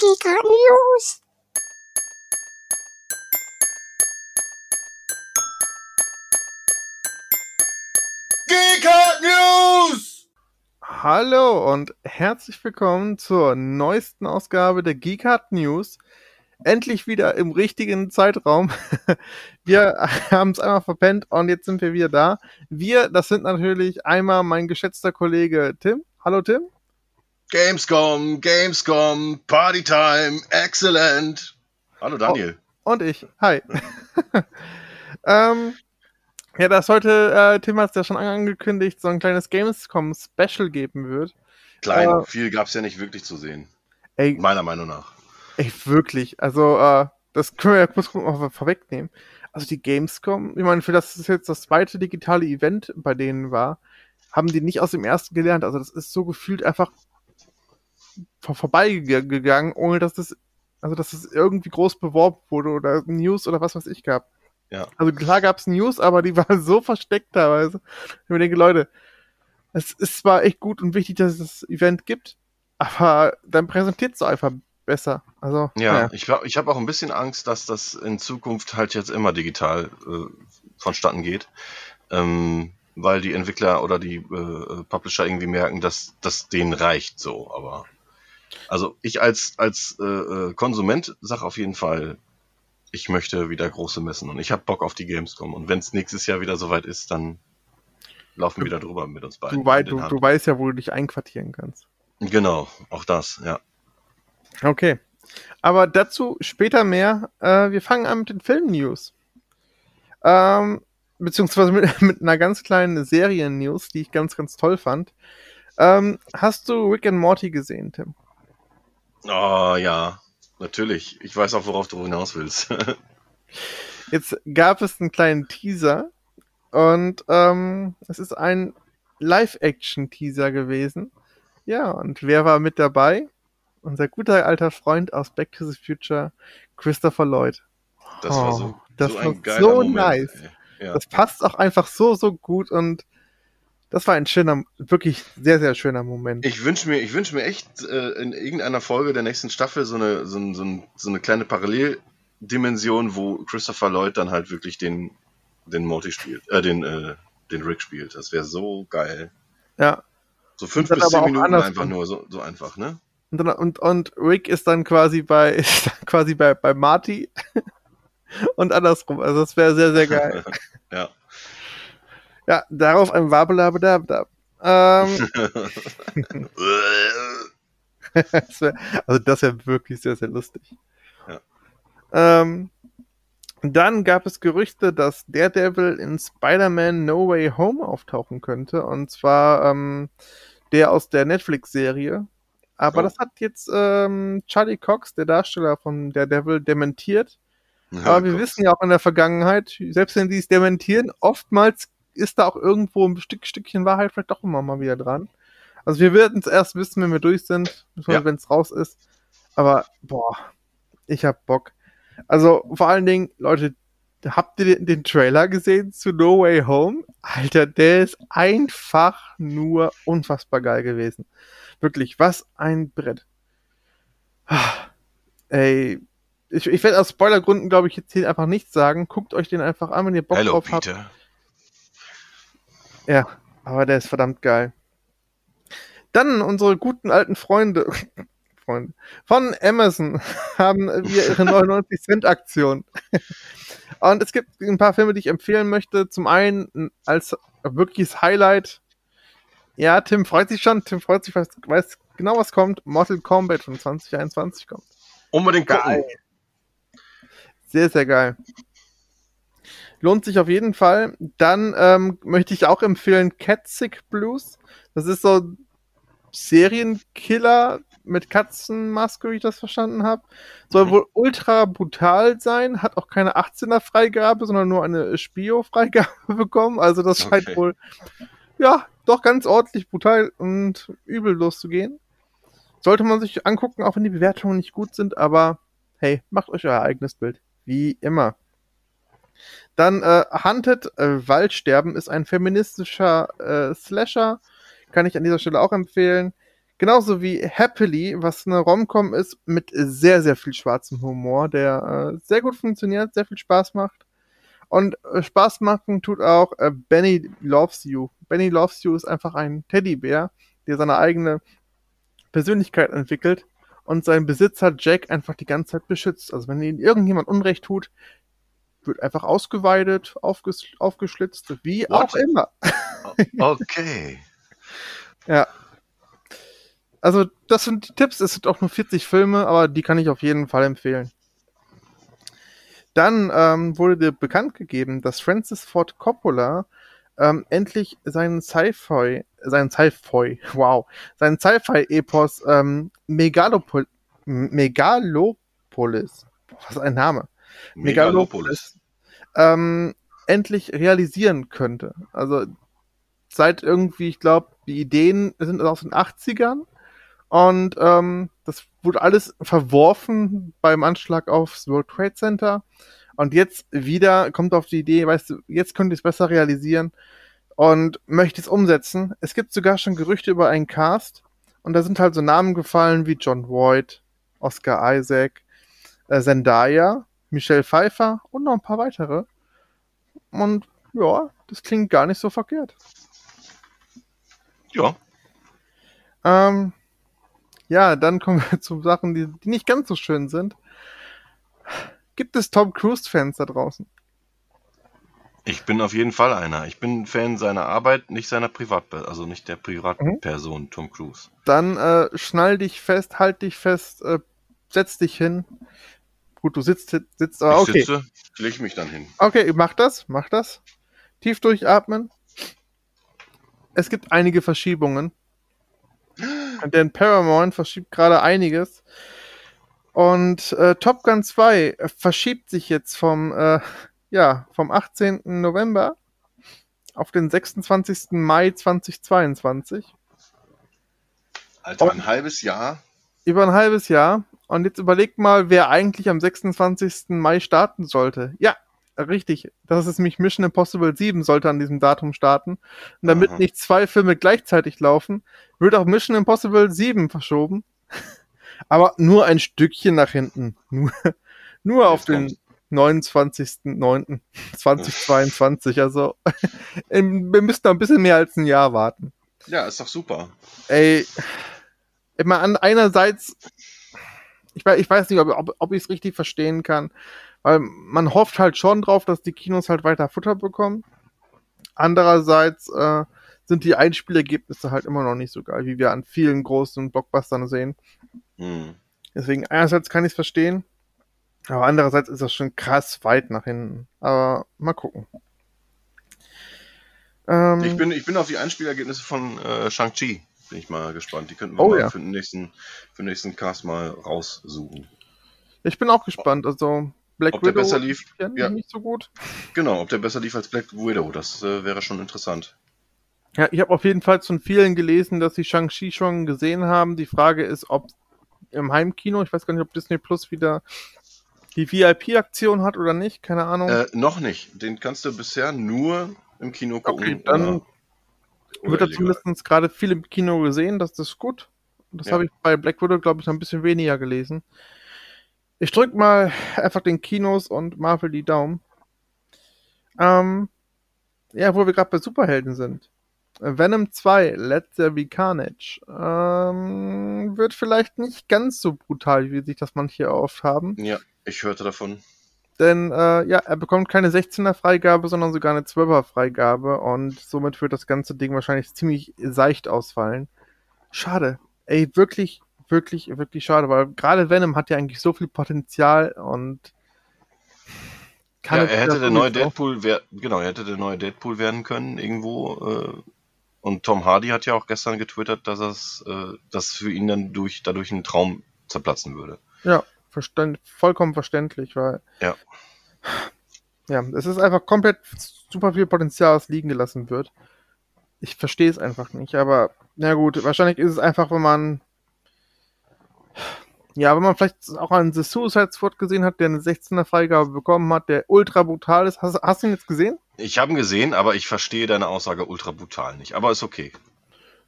Giga News. Geekart News! Hallo und herzlich willkommen zur neuesten Ausgabe der Geekart News. Endlich wieder im richtigen Zeitraum. Wir haben es einmal verpennt und jetzt sind wir wieder da. Wir, das sind natürlich einmal mein geschätzter Kollege Tim. Hallo Tim. Gamescom, Gamescom, Partytime, excellent. Hallo Daniel. Oh, und ich. Hi. ähm, ja, dass heute, äh, Tim hat es ja schon angekündigt, so ein kleines Gamescom-Special geben wird. Klein, äh, viel gab es ja nicht wirklich zu sehen. Ey, meiner Meinung nach. Ey, wirklich. Also, äh, das können wir ja kurz mal vorwegnehmen. Also die Gamescom, ich meine, für das es jetzt das zweite digitale Event bei denen war, haben die nicht aus dem ersten gelernt. Also das ist so gefühlt einfach vor vorbeigegangen, ohne dass das, also dass es irgendwie groß beworben wurde oder News oder was weiß ich gab. Ja. Also klar gab es News, aber die waren so versteckt teilweise. Ich mir denke, Leute, es ist zwar echt gut und wichtig, dass es das Event gibt, aber dann präsentiert es einfach besser. Also, ja, ja. ich, ich habe auch ein bisschen Angst, dass das in Zukunft halt jetzt immer digital äh, vonstatten geht. Ähm, weil die Entwickler oder die äh, Publisher irgendwie merken, dass das denen reicht so. Aber also ich als, als äh, äh, Konsument sag auf jeden Fall, ich möchte wieder große Messen und ich habe Bock auf die Gamescom. Und wenn es nächstes Jahr wieder soweit ist, dann laufen wir wieder drüber mit uns beiden. Du, wei du, du weißt ja, wo du dich einquartieren kannst. Genau, auch das, ja. Okay. Aber dazu später mehr. Äh, wir fangen an mit den Film-News. Ähm, beziehungsweise mit, mit einer ganz kleinen Serien-News, die ich ganz, ganz toll fand. Ähm, hast du Rick and Morty gesehen, Tim? Oh ja, natürlich. Ich weiß auch, worauf du hinaus willst. Jetzt gab es einen kleinen Teaser und ähm, es ist ein Live-Action-Teaser gewesen. Ja, und wer war mit dabei? Unser guter alter Freund aus Back to the Future, Christopher Lloyd. Das war so, oh, das so war so Moment, nice. Ja. Das passt auch einfach so, so gut und das war ein schöner, wirklich sehr, sehr schöner Moment. Ich wünsche mir, ich wünsche mir echt äh, in irgendeiner Folge der nächsten Staffel so eine, so, so, so eine kleine Paralleldimension, wo Christopher Lloyd dann halt wirklich den, den Morty spielt, äh, den, äh, den Rick spielt. Das wäre so geil. Ja. So fünf bis zehn Minuten einfach nur, so, so einfach, ne? Und, dann, und, und Rick ist dann quasi bei, ist dann quasi bei, bei Marty und andersrum. Also das wäre sehr, sehr geil. ja. Ja, darauf ein Wabelabedabdab. Ähm, das wär, also das wäre wirklich sehr, sehr lustig. Ja. Ähm, dann gab es Gerüchte, dass Daredevil in Spider-Man No Way Home auftauchen könnte. Und zwar ähm, der aus der Netflix-Serie. Aber oh. das hat jetzt ähm, Charlie Cox, der Darsteller von Daredevil, dementiert. Ja, Aber wir Gott. wissen ja auch in der Vergangenheit, selbst wenn sie es dementieren, oftmals ist da auch irgendwo ein Stück, Stückchen Wahrheit vielleicht doch immer mal wieder dran. Also wir werden es erst wissen, wenn wir durch sind, ja. wenn es raus ist. Aber boah, ich hab Bock. Also vor allen Dingen, Leute, habt ihr den, den Trailer gesehen zu No Way Home? Alter, der ist einfach nur unfassbar geil gewesen. Wirklich, was ein Brett. Ah, ey, ich, ich werde aus Spoilergründen, glaube ich, jetzt hier einfach nichts sagen. Guckt euch den einfach an, wenn ihr Bock Hello, drauf Peter. habt. Ja, aber der ist verdammt geil. Dann unsere guten alten Freunde, Freunde von Amazon haben wir ihre 99 Cent Aktion. Und es gibt ein paar Filme, die ich empfehlen möchte. Zum einen als wirkliches Highlight. Ja, Tim freut sich schon. Tim freut sich, weiß, weiß genau, was kommt. Mortal Kombat von 2021 kommt. Unbedingt geil. Sehr, sehr geil. Lohnt sich auf jeden Fall. Dann ähm, möchte ich auch empfehlen Cat Sick Blues. Das ist so Serienkiller mit Katzenmaske, wie ich das verstanden habe. Soll mhm. wohl ultra brutal sein, hat auch keine 18er Freigabe, sondern nur eine Spio-Freigabe bekommen. Also das scheint okay. wohl, ja, doch ganz ordentlich brutal und übel loszugehen. Sollte man sich angucken, auch wenn die Bewertungen nicht gut sind, aber hey, macht euch euer eigenes Bild. Wie immer. Dann äh, Hunted äh, Waldsterben ist ein feministischer äh, Slasher. Kann ich an dieser Stelle auch empfehlen. Genauso wie Happily, was eine Romcom ist mit sehr, sehr viel schwarzem Humor, der äh, sehr gut funktioniert, sehr viel Spaß macht. Und äh, Spaß machen tut auch äh, Benny Loves You. Benny Loves You ist einfach ein Teddybär, der seine eigene Persönlichkeit entwickelt und seinen Besitzer Jack einfach die ganze Zeit beschützt. Also wenn ihnen irgendjemand Unrecht tut, wird einfach ausgeweidet, aufges aufgeschlitzt, wie What? auch immer. Okay. ja. Also, das sind die Tipps. Es sind auch nur 40 Filme, aber die kann ich auf jeden Fall empfehlen. Dann ähm, wurde dir bekannt gegeben, dass Francis Ford Coppola ähm, endlich seinen Sci-Fi, seinen Sci-Fi, wow, seinen Sci-Fi-Epos ähm, Megalopol Megalopolis, was ein Name, Megalopolis, ähm, endlich realisieren könnte. Also seit irgendwie, ich glaube, die Ideen sind aus den 80ern und ähm, das wurde alles verworfen beim Anschlag aufs World Trade Center. Und jetzt wieder kommt auf die Idee, weißt du, jetzt könnte ich es besser realisieren und möchte es umsetzen. Es gibt sogar schon Gerüchte über einen Cast und da sind halt so Namen gefallen wie John Voight, Oscar Isaac, äh, Zendaya, Michelle Pfeiffer und noch ein paar weitere. Und ja, das klingt gar nicht so verkehrt. Ja. Ähm, ja, dann kommen wir zu Sachen, die, die nicht ganz so schön sind. Gibt es Tom Cruise-Fans da draußen? Ich bin auf jeden Fall einer. Ich bin Fan seiner Arbeit, nicht seiner Privatperson, also nicht der Privatperson mhm. Tom Cruise. Dann äh, schnall dich fest, halt dich fest, äh, setz dich hin. Gut, du sitzt, sitzt aber okay. Ich sitze, leg mich dann hin. Okay, mach das, mach das. Tief durchatmen. Es gibt einige Verschiebungen. Denn Paramount verschiebt gerade einiges. Und äh, Top Gun 2 verschiebt sich jetzt vom, äh, ja, vom 18. November auf den 26. Mai 2022. Also ein halbes Jahr. Über ein halbes Jahr. Und jetzt überlegt mal, wer eigentlich am 26. Mai starten sollte. Ja, richtig. Das ist nämlich Mission Impossible 7 sollte an diesem Datum starten. Und damit Aha. nicht zwei Filme gleichzeitig laufen, wird auch Mission Impossible 7 verschoben. Aber nur ein Stückchen nach hinten. Nur, nur auf den 29.09.2022. Also, wir müssen noch ein bisschen mehr als ein Jahr warten. Ja, ist doch super. Ey, immer an einerseits ich, weiß, ich weiß nicht, ob, ob, ob ich es richtig verstehen kann, weil man hofft halt schon drauf, dass die Kinos halt weiter Futter bekommen. Andererseits äh, sind die Einspielergebnisse halt immer noch nicht so geil, wie wir an vielen großen Blockbustern sehen. Mhm. Deswegen einerseits kann ich es verstehen, aber andererseits ist das schon krass weit nach hinten. Aber mal gucken. Ähm, ich, bin, ich bin auf die Einspielergebnisse von äh, Shang-Chi bin ich mal gespannt. Die könnten wir oh, mal ja. für, den nächsten, für den nächsten Cast mal raussuchen. Ich bin auch gespannt. Also Black ob Widow der besser lief, ja, nicht so gut. Genau, ob der besser lief als Black Widow, das äh, wäre schon interessant. Ja, ich habe auf jeden Fall von vielen gelesen, dass sie Shang-Chi schon gesehen haben. Die Frage ist, ob im Heimkino, ich weiß gar nicht, ob Disney Plus wieder die VIP-Aktion hat oder nicht, keine Ahnung. Äh, noch nicht. Den kannst du bisher nur im Kino gucken. Okay, dann wird er zumindest gerade viel im Kino gesehen, das ist gut. Das ja. habe ich bei Black Widow, glaube ich, noch ein bisschen weniger gelesen. Ich drücke mal einfach den Kinos und Marvel die Daumen. Ähm, ja, wo wir gerade bei Superhelden sind. Venom 2, Let There Be Carnage, ähm, wird vielleicht nicht ganz so brutal, wie sich das manche oft haben. Ja, ich hörte davon. Denn äh, ja, er bekommt keine 16er Freigabe, sondern sogar eine 12er Freigabe und somit wird das ganze Ding wahrscheinlich ziemlich seicht ausfallen. Schade. Ey, wirklich, wirklich, wirklich schade, weil gerade Venom hat ja eigentlich so viel Potenzial und kann ja, er hätte der neue Deadpool, genau, er hätte der neue Deadpool werden können irgendwo. Äh, und Tom Hardy hat ja auch gestern getwittert, dass es, äh, dass für ihn dann durch dadurch ein Traum zerplatzen würde. Ja, verständ, vollkommen verständlich, weil. Ja. Ja, es ist einfach komplett super viel Potenzial, das liegen gelassen wird. Ich verstehe es einfach nicht, aber na gut, wahrscheinlich ist es einfach, wenn man. Ja, wenn man vielleicht auch einen The Suicide Squad gesehen hat, der eine 16er Freigabe bekommen hat, der ultra brutal ist. Hast, hast du ihn jetzt gesehen? Ich habe ihn gesehen, aber ich verstehe deine Aussage ultra brutal nicht. Aber ist okay.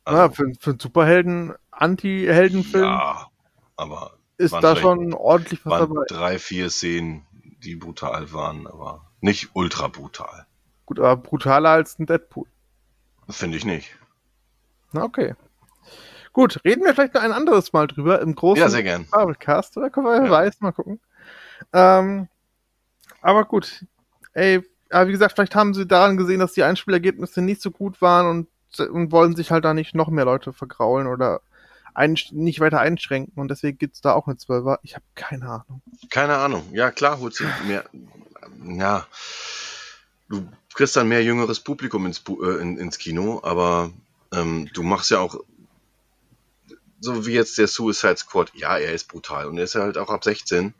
Also, ja, für, für einen Superhelden, Anti-Heldenfilm. Ja, aber. Ist da schon ordentlich was dabei. Drei, vier Szenen, die brutal waren, aber nicht ultra brutal. Gut, aber brutaler als ein Deadpool. Finde ich nicht. Na, okay. Gut, reden wir vielleicht noch ein anderes Mal drüber im großen ja, sehr gern. Marvelcast, oder können wir ja. weiß, mal gucken. Ähm, aber gut. Ey, aber wie gesagt, vielleicht haben sie daran gesehen, dass die Einspielergebnisse nicht so gut waren und, und wollen sich halt da nicht noch mehr Leute vergraulen oder ein, nicht weiter einschränken und deswegen gibt es da auch eine Zwölfer. Ich habe keine Ahnung. Keine Ahnung. Ja, klar, holst du mehr. Ja, du kriegst dann mehr jüngeres Publikum ins, äh, in, ins Kino, aber ähm, du machst ja auch so wie jetzt der Suicide Squad, ja, er ist brutal und er ist ja halt auch ab 16.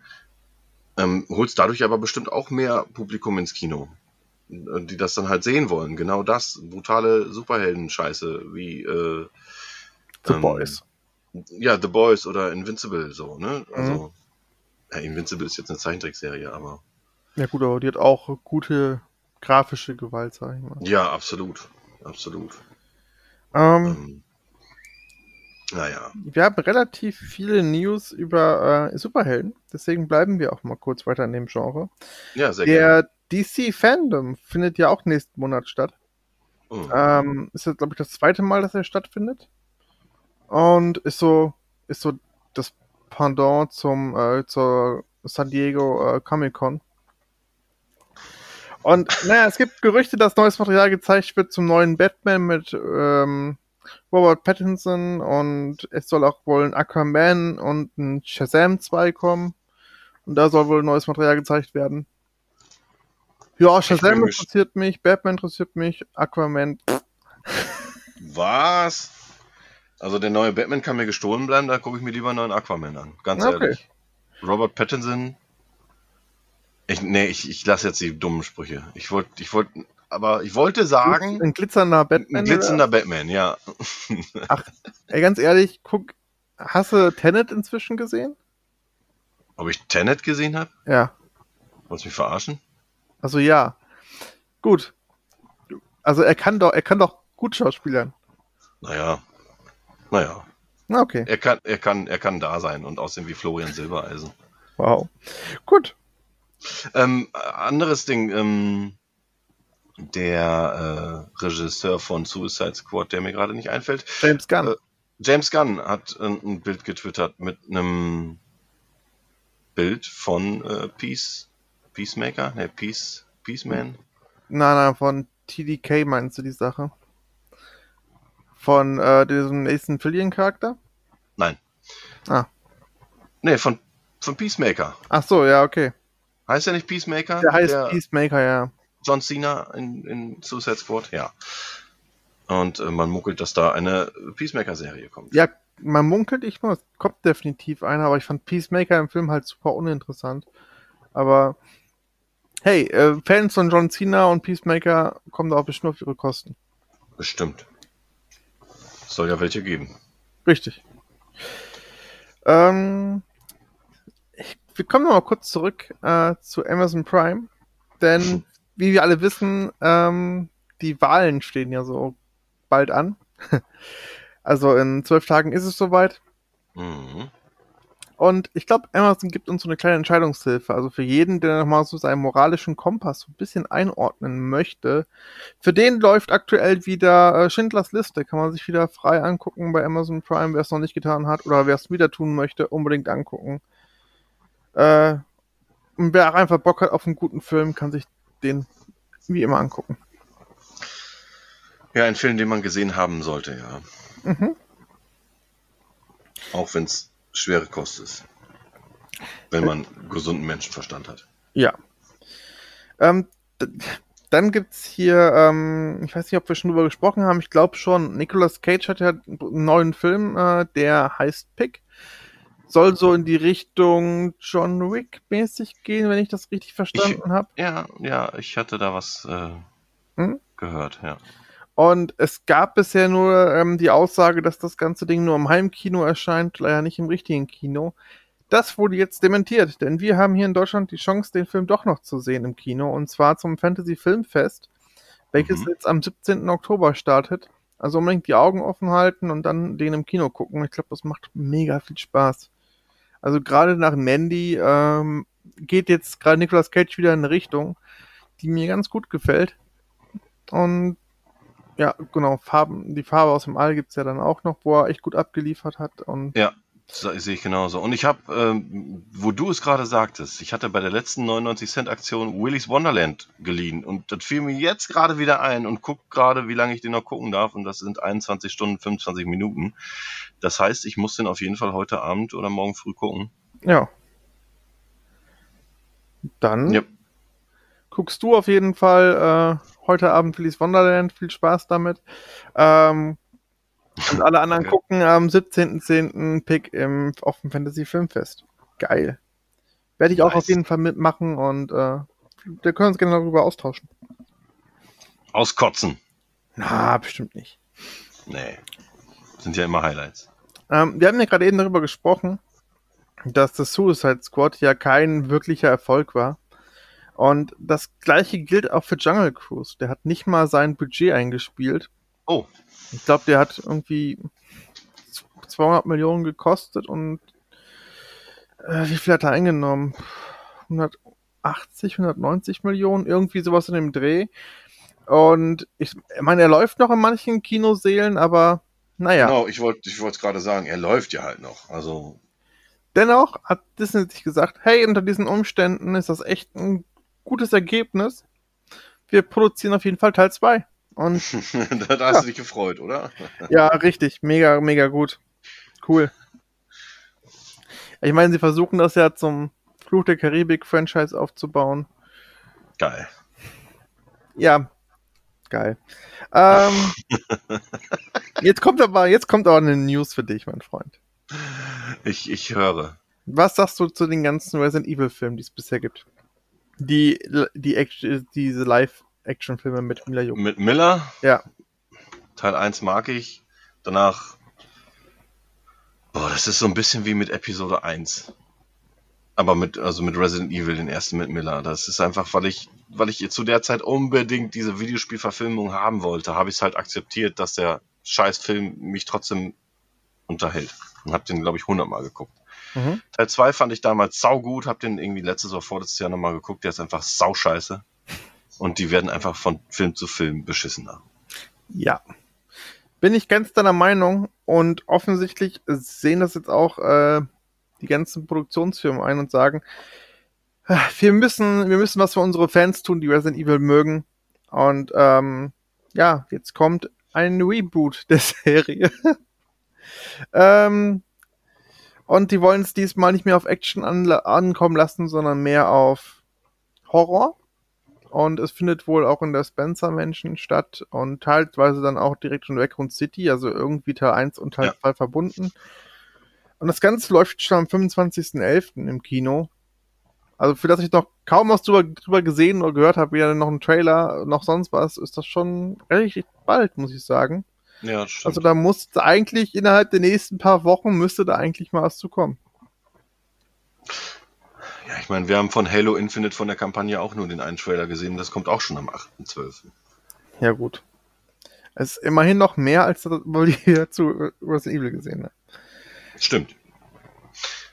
Ähm, holst dadurch aber bestimmt auch mehr Publikum ins Kino, die das dann halt sehen wollen. Genau das, brutale Superhelden-Scheiße wie äh, The ähm, Boys. Ja, The Boys oder Invincible, so, ne? Mhm. Also, mhm. ja, Invincible ist jetzt eine Zeichentrickserie, aber. Ja, gut, aber die hat auch gute grafische Gewalt, sag ich mal. Ja, absolut. Absolut. Ähm, ähm, naja. Wir haben relativ viele News über äh, Superhelden, deswegen bleiben wir auch mal kurz weiter in dem Genre. Ja, sehr Der gerne. DC Fandom findet ja auch nächsten Monat statt. Oh. Ähm, ist jetzt, glaube ich, das zweite Mal, dass er stattfindet. Und ist so, ist so das Pendant zum, äh, zur San Diego äh, Comic Con. Und naja, es gibt Gerüchte, dass neues Material gezeigt wird zum neuen Batman mit ähm, Robert Pattinson und es soll auch wohl ein Aquaman und ein Shazam 2 kommen. Und da soll wohl neues Material gezeigt werden. Ja, Shazam interessiert mich, Batman interessiert mich, Aquaman. Was? Also der neue Batman kann mir gestohlen bleiben, da gucke ich mir lieber einen neuen Aquaman an. Ganz okay. ehrlich. Robert Pattinson. Ich, nee, ich, ich lasse jetzt die dummen Sprüche. Ich wollte, ich wollte, aber ich wollte sagen. Ein glitzernder Batman. Ein glitzernder oder? Batman, ja. Ach, ey, ganz ehrlich, guck, hast du Tenet inzwischen gesehen? Ob ich Tenet gesehen habe? Ja. Wolltest du mich verarschen? Also ja. Gut. Also er kann doch, er kann doch gut schauspielern. Naja. Naja. Okay. Er kann, er kann, er kann da sein und aussehen wie Florian Silbereisen. Wow. Gut. Ähm, anderes Ding, ähm, der äh, Regisseur von Suicide Squad, der mir gerade nicht einfällt. James Gunn. Äh, James Gunn hat äh, ein Bild getwittert mit einem Bild von äh, Peace, Peacemaker, ne, Peace, Peaceman. Nein, nein, von TDK meinst du die Sache? Von äh, diesem nächsten Fillion-Charakter? Nein. Ah. Ne, von, von Peacemaker. Ach so, ja, okay. Heißt er nicht Peacemaker? Der heißt der, Peacemaker, ja. John Cena in, in Suicide Squad, ja. Und äh, man munkelt, dass da eine Peacemaker-Serie kommt. Ja, man munkelt, ich weiß, kommt definitiv eine, aber ich fand Peacemaker im Film halt super uninteressant. Aber hey, äh, Fans von John Cena und Peacemaker kommen da auch bestimmt auf ihre Kosten. Bestimmt. Soll ja welche geben. Richtig. Ähm, ich, wir kommen noch mal kurz zurück äh, zu Amazon Prime, denn wie wir alle wissen, ähm, die Wahlen stehen ja so bald an. also in zwölf Tagen ist es soweit. Mhm. Und ich glaube, Amazon gibt uns so eine kleine Entscheidungshilfe. Also für jeden, der nochmal so seinen moralischen Kompass so ein bisschen einordnen möchte, für den läuft aktuell wieder äh, Schindlers Liste. Kann man sich wieder frei angucken bei Amazon Prime, wer es noch nicht getan hat oder wer es wieder tun möchte, unbedingt angucken. Äh, und wer auch einfach Bock hat auf einen guten Film, kann sich den wie immer angucken. Ja, ein Film, den man gesehen haben sollte, ja. Mhm. Auch wenn es schwere Kost ist. Wenn man gesunden Menschenverstand hat. Ja. Ähm, dann gibt es hier, ähm, ich weiß nicht, ob wir schon drüber gesprochen haben, ich glaube schon, Nicolas Cage hat ja einen neuen Film, äh, der heißt Pick soll so in die Richtung John Wick mäßig gehen, wenn ich das richtig verstanden habe. Ja, ja, ich hatte da was äh, hm? gehört, ja. Und es gab bisher nur ähm, die Aussage, dass das ganze Ding nur im Heimkino erscheint, leider nicht im richtigen Kino. Das wurde jetzt dementiert, denn wir haben hier in Deutschland die Chance, den Film doch noch zu sehen im Kino, und zwar zum Fantasy Filmfest, welches mhm. jetzt am 17. Oktober startet. Also unbedingt die Augen offen halten und dann den im Kino gucken. Ich glaube, das macht mega viel Spaß. Also gerade nach Mandy ähm, geht jetzt gerade Nicolas Cage wieder in eine Richtung, die mir ganz gut gefällt. Und ja, genau, Farben, die Farbe aus dem All gibt's ja dann auch noch, wo er echt gut abgeliefert hat. Und ja, sehe ich genauso. Und ich habe, ähm, wo du es gerade sagtest, ich hatte bei der letzten 99 Cent Aktion Willy's Wonderland geliehen und das fiel mir jetzt gerade wieder ein und guck gerade, wie lange ich den noch gucken darf und das sind 21 Stunden 25 Minuten. Das heißt, ich muss den auf jeden Fall heute Abend oder morgen früh gucken. Ja. Dann ja. guckst du auf jeden Fall äh, heute Abend Willy's Wonderland. Viel Spaß damit. Ähm, und alle anderen okay. gucken am 17.10. Pick im Offen Fantasy Filmfest. Geil. Werde ich nice. auch auf jeden Fall mitmachen und äh, wir können uns gerne darüber austauschen. Auskotzen. Na, bestimmt nicht. Nee. Sind ja immer Highlights. Ähm, wir haben ja gerade eben darüber gesprochen, dass das Suicide Squad ja kein wirklicher Erfolg war. Und das gleiche gilt auch für Jungle Cruise. Der hat nicht mal sein Budget eingespielt. Oh. Ich glaube, der hat irgendwie 200 Millionen gekostet und äh, wie viel hat er eingenommen? 180, 190 Millionen, irgendwie sowas in dem Dreh. Und ich, ich meine, er läuft noch in manchen Kinoseelen, aber naja. Genau, ich wollte ich wollte gerade sagen, er läuft ja halt noch. Also. Dennoch hat Disney sich gesagt, hey, unter diesen Umständen ist das echt ein gutes Ergebnis. Wir produzieren auf jeden Fall Teil 2. Und da hast ja. du dich gefreut, oder? ja, richtig. Mega, mega gut. Cool. Ich meine, sie versuchen das ja zum Fluch der Karibik-Franchise aufzubauen. Geil. Ja, geil. Ähm, jetzt kommt aber, jetzt kommt aber eine News für dich, mein Freund. Ich, ich höre. Was sagst du zu den ganzen Resident Evil-Filmen, die es bisher gibt? Die, die, diese Live- Actionfilme mit Miller Jung. Mit Miller? Ja. Teil 1 mag ich. Danach. Boah, das ist so ein bisschen wie mit Episode 1. Aber mit, also mit Resident Evil, den ersten mit Miller. Das ist einfach, weil ich, weil ich zu der Zeit unbedingt diese Videospielverfilmung haben wollte, habe ich es halt akzeptiert, dass der Scheißfilm mich trotzdem unterhält. Und habe den, glaube ich, hundertmal geguckt. Mhm. Teil 2 fand ich damals saugut, habe den irgendwie letztes oder vorletztes Jahr nochmal geguckt, der ist einfach sauscheiße. Und die werden einfach von Film zu Film beschissener. Ja. Bin ich ganz deiner Meinung und offensichtlich sehen das jetzt auch äh, die ganzen Produktionsfirmen ein und sagen, äh, wir müssen, wir müssen was für unsere Fans tun, die Resident Evil mögen. Und ähm, ja, jetzt kommt ein Reboot der Serie. ähm, und die wollen es diesmal nicht mehr auf Action an ankommen lassen, sondern mehr auf Horror. Und es findet wohl auch in der Spencer Mansion statt und teilweise dann auch direkt in Raccoon City, also irgendwie Teil 1 und Teil ja. 2 verbunden. Und das Ganze läuft schon am 25.11. im Kino. Also für das ich noch kaum was drüber, drüber gesehen oder gehört habe, weder noch ein Trailer, noch sonst was, ist das schon relativ bald, muss ich sagen. Ja, stimmt. Also da muss eigentlich innerhalb der nächsten paar Wochen müsste da eigentlich mal was zu kommen. Ja, ich meine, wir haben von Halo Infinite von der Kampagne auch nur den einen Trailer gesehen. Das kommt auch schon am 8.12. Ja, gut. Es ist immerhin noch mehr, als hier zu Resident Evil gesehen habe. Stimmt.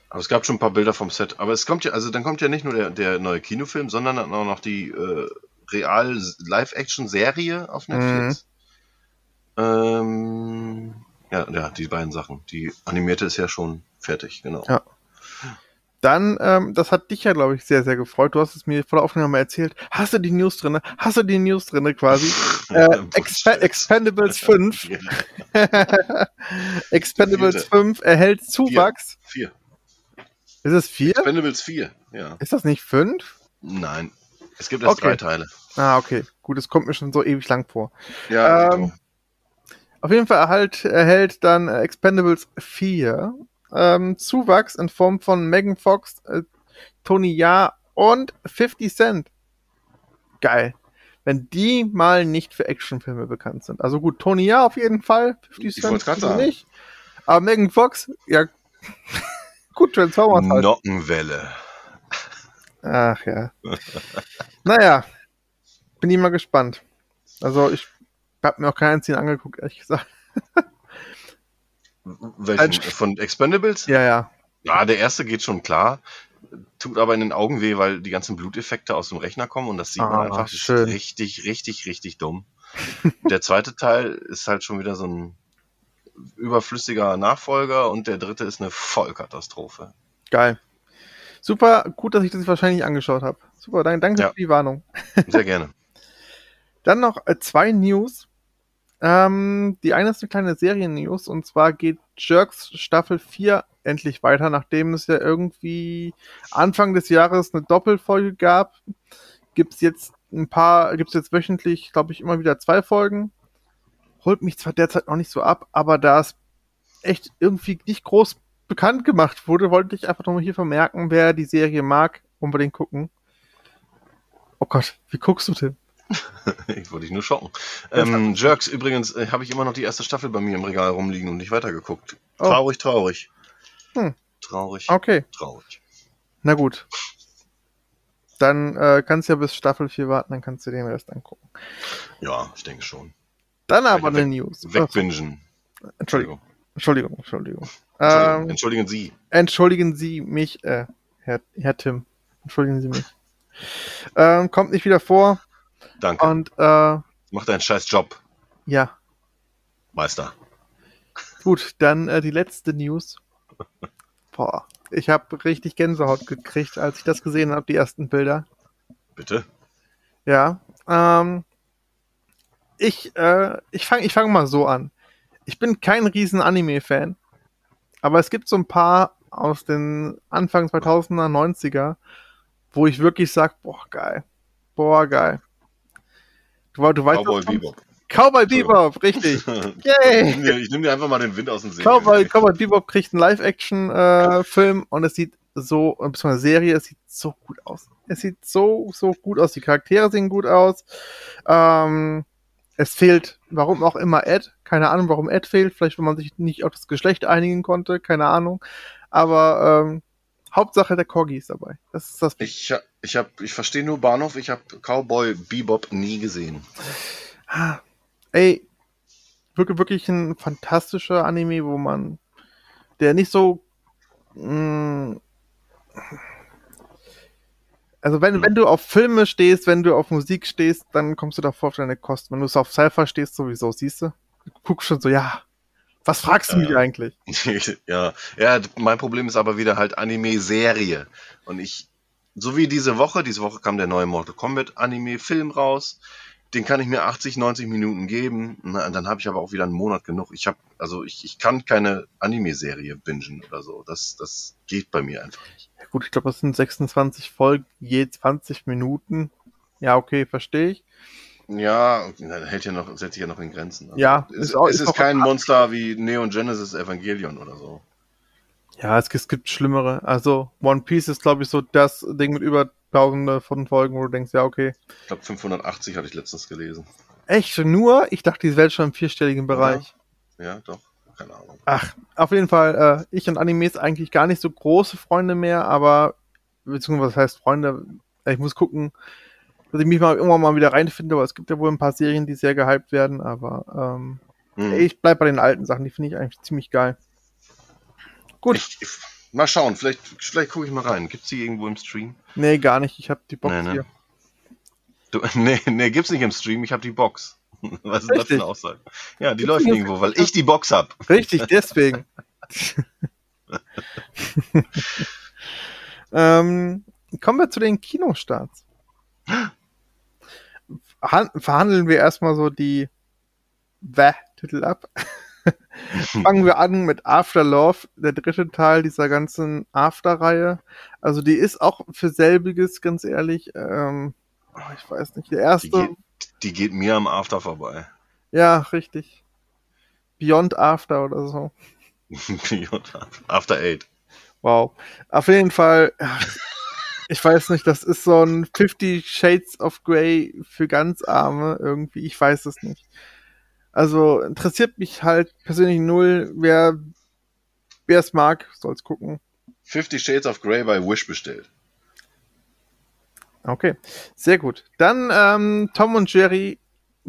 Aber es gab schon ein paar Bilder vom Set. Aber es kommt ja, also dann kommt ja nicht nur der, der neue Kinofilm, sondern dann auch noch die äh, real Live-Action-Serie auf Netflix. Ähm, ja, ja, die beiden Sachen. Die animierte ist ja schon fertig, genau. Ja. Dann, ähm, das hat dich ja, glaube ich, sehr, sehr gefreut. Du hast es mir vor der Aufnahme erzählt. Hast du die News drinne? Hast du die News drinne quasi? äh, Exp Expendables 5. Expendables 5 erhält Zuwachs. 4. Ist es 4? Expendables 4, ja. Ist das nicht 5? Nein. Es gibt erst okay. drei Teile. Ah, okay. Gut, es kommt mir schon so ewig lang vor. Ja, ähm, auf jeden Fall erhalt, erhält dann Expendables 4 ähm, Zuwachs in Form von Megan Fox, äh, Tony Ja und 50 Cent. Geil. Wenn die mal nicht für Actionfilme bekannt sind. Also gut, Tony Ja auf jeden Fall, 50 Cent ich nicht. Aber Megan Fox, ja. gut, Transformers halt. Nockenwelle. Ach ja. naja. Bin ich mal gespannt. Also ich hab mir auch keinen einzigen angeguckt, ehrlich gesagt. Welchen? Von Expendables? Ja, ja. Ja, der erste geht schon klar. Tut aber in den Augen weh, weil die ganzen Bluteffekte aus dem Rechner kommen und das sieht ah, man einfach schön. richtig, richtig, richtig dumm. der zweite Teil ist halt schon wieder so ein überflüssiger Nachfolger und der dritte ist eine Vollkatastrophe. Geil. Super, gut, dass ich das wahrscheinlich angeschaut habe. Super, danke, danke ja. für die Warnung. Sehr gerne. Dann noch äh, zwei News. Ähm, die eine ist eine kleine Serien-News und zwar geht Jerks Staffel 4 endlich weiter, nachdem es ja irgendwie Anfang des Jahres eine Doppelfolge gab. Gibt es jetzt ein paar, gibt es jetzt wöchentlich, glaube ich, immer wieder zwei Folgen. Holt mich zwar derzeit noch nicht so ab, aber da es echt irgendwie nicht groß bekannt gemacht wurde, wollte ich einfach nochmal hier vermerken, wer die Serie mag, unbedingt gucken. Oh Gott, wie guckst du denn? ich wollte dich nur schocken. Ähm, Jerks, übrigens, äh, habe ich immer noch die erste Staffel bei mir im Regal rumliegen und nicht weitergeguckt. Oh. Traurig, traurig. Hm. Traurig. Okay. Traurig. Na gut. Dann äh, kannst du ja bis Staffel 4 warten, dann kannst du den Rest angucken. Ja, ich denke schon. Dann aber eine News. Wegbingen. Entschuldigung. Entschuldigung, Entschuldigung. Entschuldigung. Ähm, entschuldigen Sie. Entschuldigen Sie mich, äh, Herr, Herr Tim. Entschuldigen Sie mich. Ähm, kommt nicht wieder vor. Danke. Und äh, mach deinen scheiß Job. Ja. Meister. Gut, dann äh, die letzte News. Boah, ich habe richtig Gänsehaut gekriegt, als ich das gesehen habe, die ersten Bilder. Bitte? Ja. Ähm, ich äh, ich fange ich fang mal so an. Ich bin kein riesen Anime-Fan, aber es gibt so ein paar aus den Anfang 2000er, 90er, wo ich wirklich sage, boah, geil. Boah, geil. Du, du weißt, Cowboy Bebop. Cowboy Bebop, richtig. Yay! Ich nehme dir einfach mal den Wind aus dem See. Cowboy, Cowboy Bebop kriegt einen Live-Action-Film äh, und es sieht so, beziehungsweise Serie, es sieht so gut aus. Es sieht so, so gut aus. Die Charaktere sehen gut aus. Ähm, es fehlt, warum auch immer Ed. Keine Ahnung, warum Ed fehlt. Vielleicht, wenn man sich nicht auf das Geschlecht einigen konnte. Keine Ahnung. Aber ähm, Hauptsache der Corgi ist dabei. Das ist das. Ich, ich, hab, ich verstehe nur Bahnhof. Ich habe Cowboy Bebop nie gesehen. Ah, ey, wirklich, wirklich ein fantastischer Anime, wo man, der nicht so, mh, mm, also wenn, hm. wenn du auf Filme stehst, wenn du auf Musik stehst, dann kommst du davor auf deine Kosten. Wenn du auf Cypher stehst, sowieso, siehst du? Du guckst schon so, ja, was fragst du mich eigentlich? ja, ja, mein Problem ist aber wieder halt Anime-Serie. Und ich, so wie diese Woche, diese Woche kam der neue Mortal Kombat Anime-Film raus. Den kann ich mir 80, 90 Minuten geben. Na, dann habe ich aber auch wieder einen Monat genug. Ich habe, also ich, ich kann keine Anime-Serie bingen oder so. Das, das geht bei mir einfach nicht. Ja, gut, ich glaube, das sind 26 Folgen je 20 Minuten. Ja, okay, verstehe ich. Ja, hält ja noch, setzt sich ja noch in Grenzen. Also ja, es ist, auch, es ist, ist kein Monster wie Neon Genesis Evangelion oder so. Ja, es, es gibt schlimmere. Also One Piece ist, glaube ich, so das Ding mit über tausende von Folgen, wo du denkst, ja, okay. Ich glaube 580 hatte ich letztens gelesen. Echt? Nur? Ich dachte, die Welt schon im vierstelligen Bereich. Ja, ja doch. Keine Ahnung. Ach, auf jeden Fall, äh, ich und Animes eigentlich gar nicht so große Freunde mehr, aber, beziehungsweise was heißt Freunde? Ich muss gucken, dass ich mich mal irgendwann mal wieder reinfinde, aber es gibt ja wohl ein paar Serien, die sehr gehypt werden, aber ähm, hm. ich bleib bei den alten Sachen, die finde ich eigentlich ziemlich geil. Gut. Ich, ich, mal schauen, vielleicht, vielleicht gucke ich mal rein. Gibt's die irgendwo im Stream? Nee, gar nicht. Ich habe die Box nee, ne? hier. Du, nee, nee, gibt's nicht im Stream, ich habe die Box. Was ist Richtig. das für eine Aussage? Ja, die läuft irgendwo, weil ich die Box habe. Richtig, deswegen. ähm, kommen wir zu den Kinostarts. Verhandeln wir erstmal so die Titel ab. Fangen wir an mit After Love, der dritte Teil dieser ganzen After-Reihe. Also die ist auch für selbiges, ganz ehrlich. Ähm, oh, ich weiß nicht, der erste. Die geht, die geht, mir am After vorbei. Ja, richtig. Beyond After oder so. Beyond After Eight. Wow. Auf jeden Fall ich weiß nicht, das ist so ein Fifty Shades of Grey für ganz Arme irgendwie. Ich weiß es nicht. Also interessiert mich halt persönlich null. Wer wer es mag, soll's gucken. Fifty Shades of Grey bei Wish bestellt. Okay, sehr gut. Dann ähm, Tom und Jerry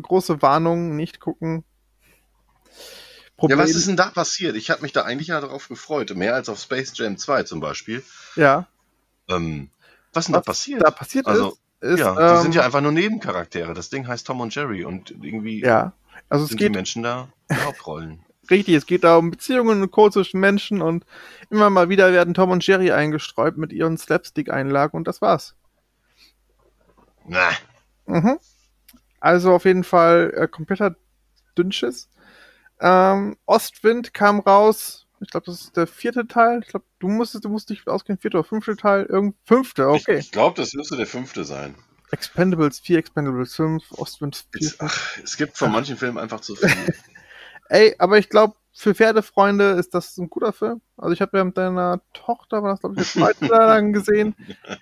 große Warnung, nicht gucken. Problem. Ja, was ist denn da passiert? Ich habe mich da eigentlich ja darauf gefreut, mehr als auf Space Jam 2 zum Beispiel. Ja. Ähm, was ist denn was da passiert? Da passiert also, ist, ja, ähm, die sind ja einfach nur Nebencharaktere. Das Ding heißt Tom und Jerry und irgendwie ja, also sind es geht, die Menschen da die Hauptrollen. Richtig, es geht da um Beziehungen und Co. zwischen Menschen und immer mal wieder werden Tom und Jerry eingestreut mit ihren Slapstick-Einlagen und das war's. Na. Mhm. Also auf jeden Fall äh, kompletter Dünnschiss. Ähm, Ostwind kam raus. Ich glaube, das ist der vierte Teil. Ich glaube, du musstest, du musst dich ausgehen, vierter oder fünfte Teil. Irgend fünfte, okay. Ich, ich glaube, das müsste der fünfte sein. Expendables 4, Expendables 5, Ostwind 4. Es, ach, es gibt von manchen Filmen einfach zu viel. Ey, aber ich glaube, für Pferdefreunde ist das ein guter Film. Also ich habe ja mit deiner Tochter, war das glaube ich, der zweite lang gesehen.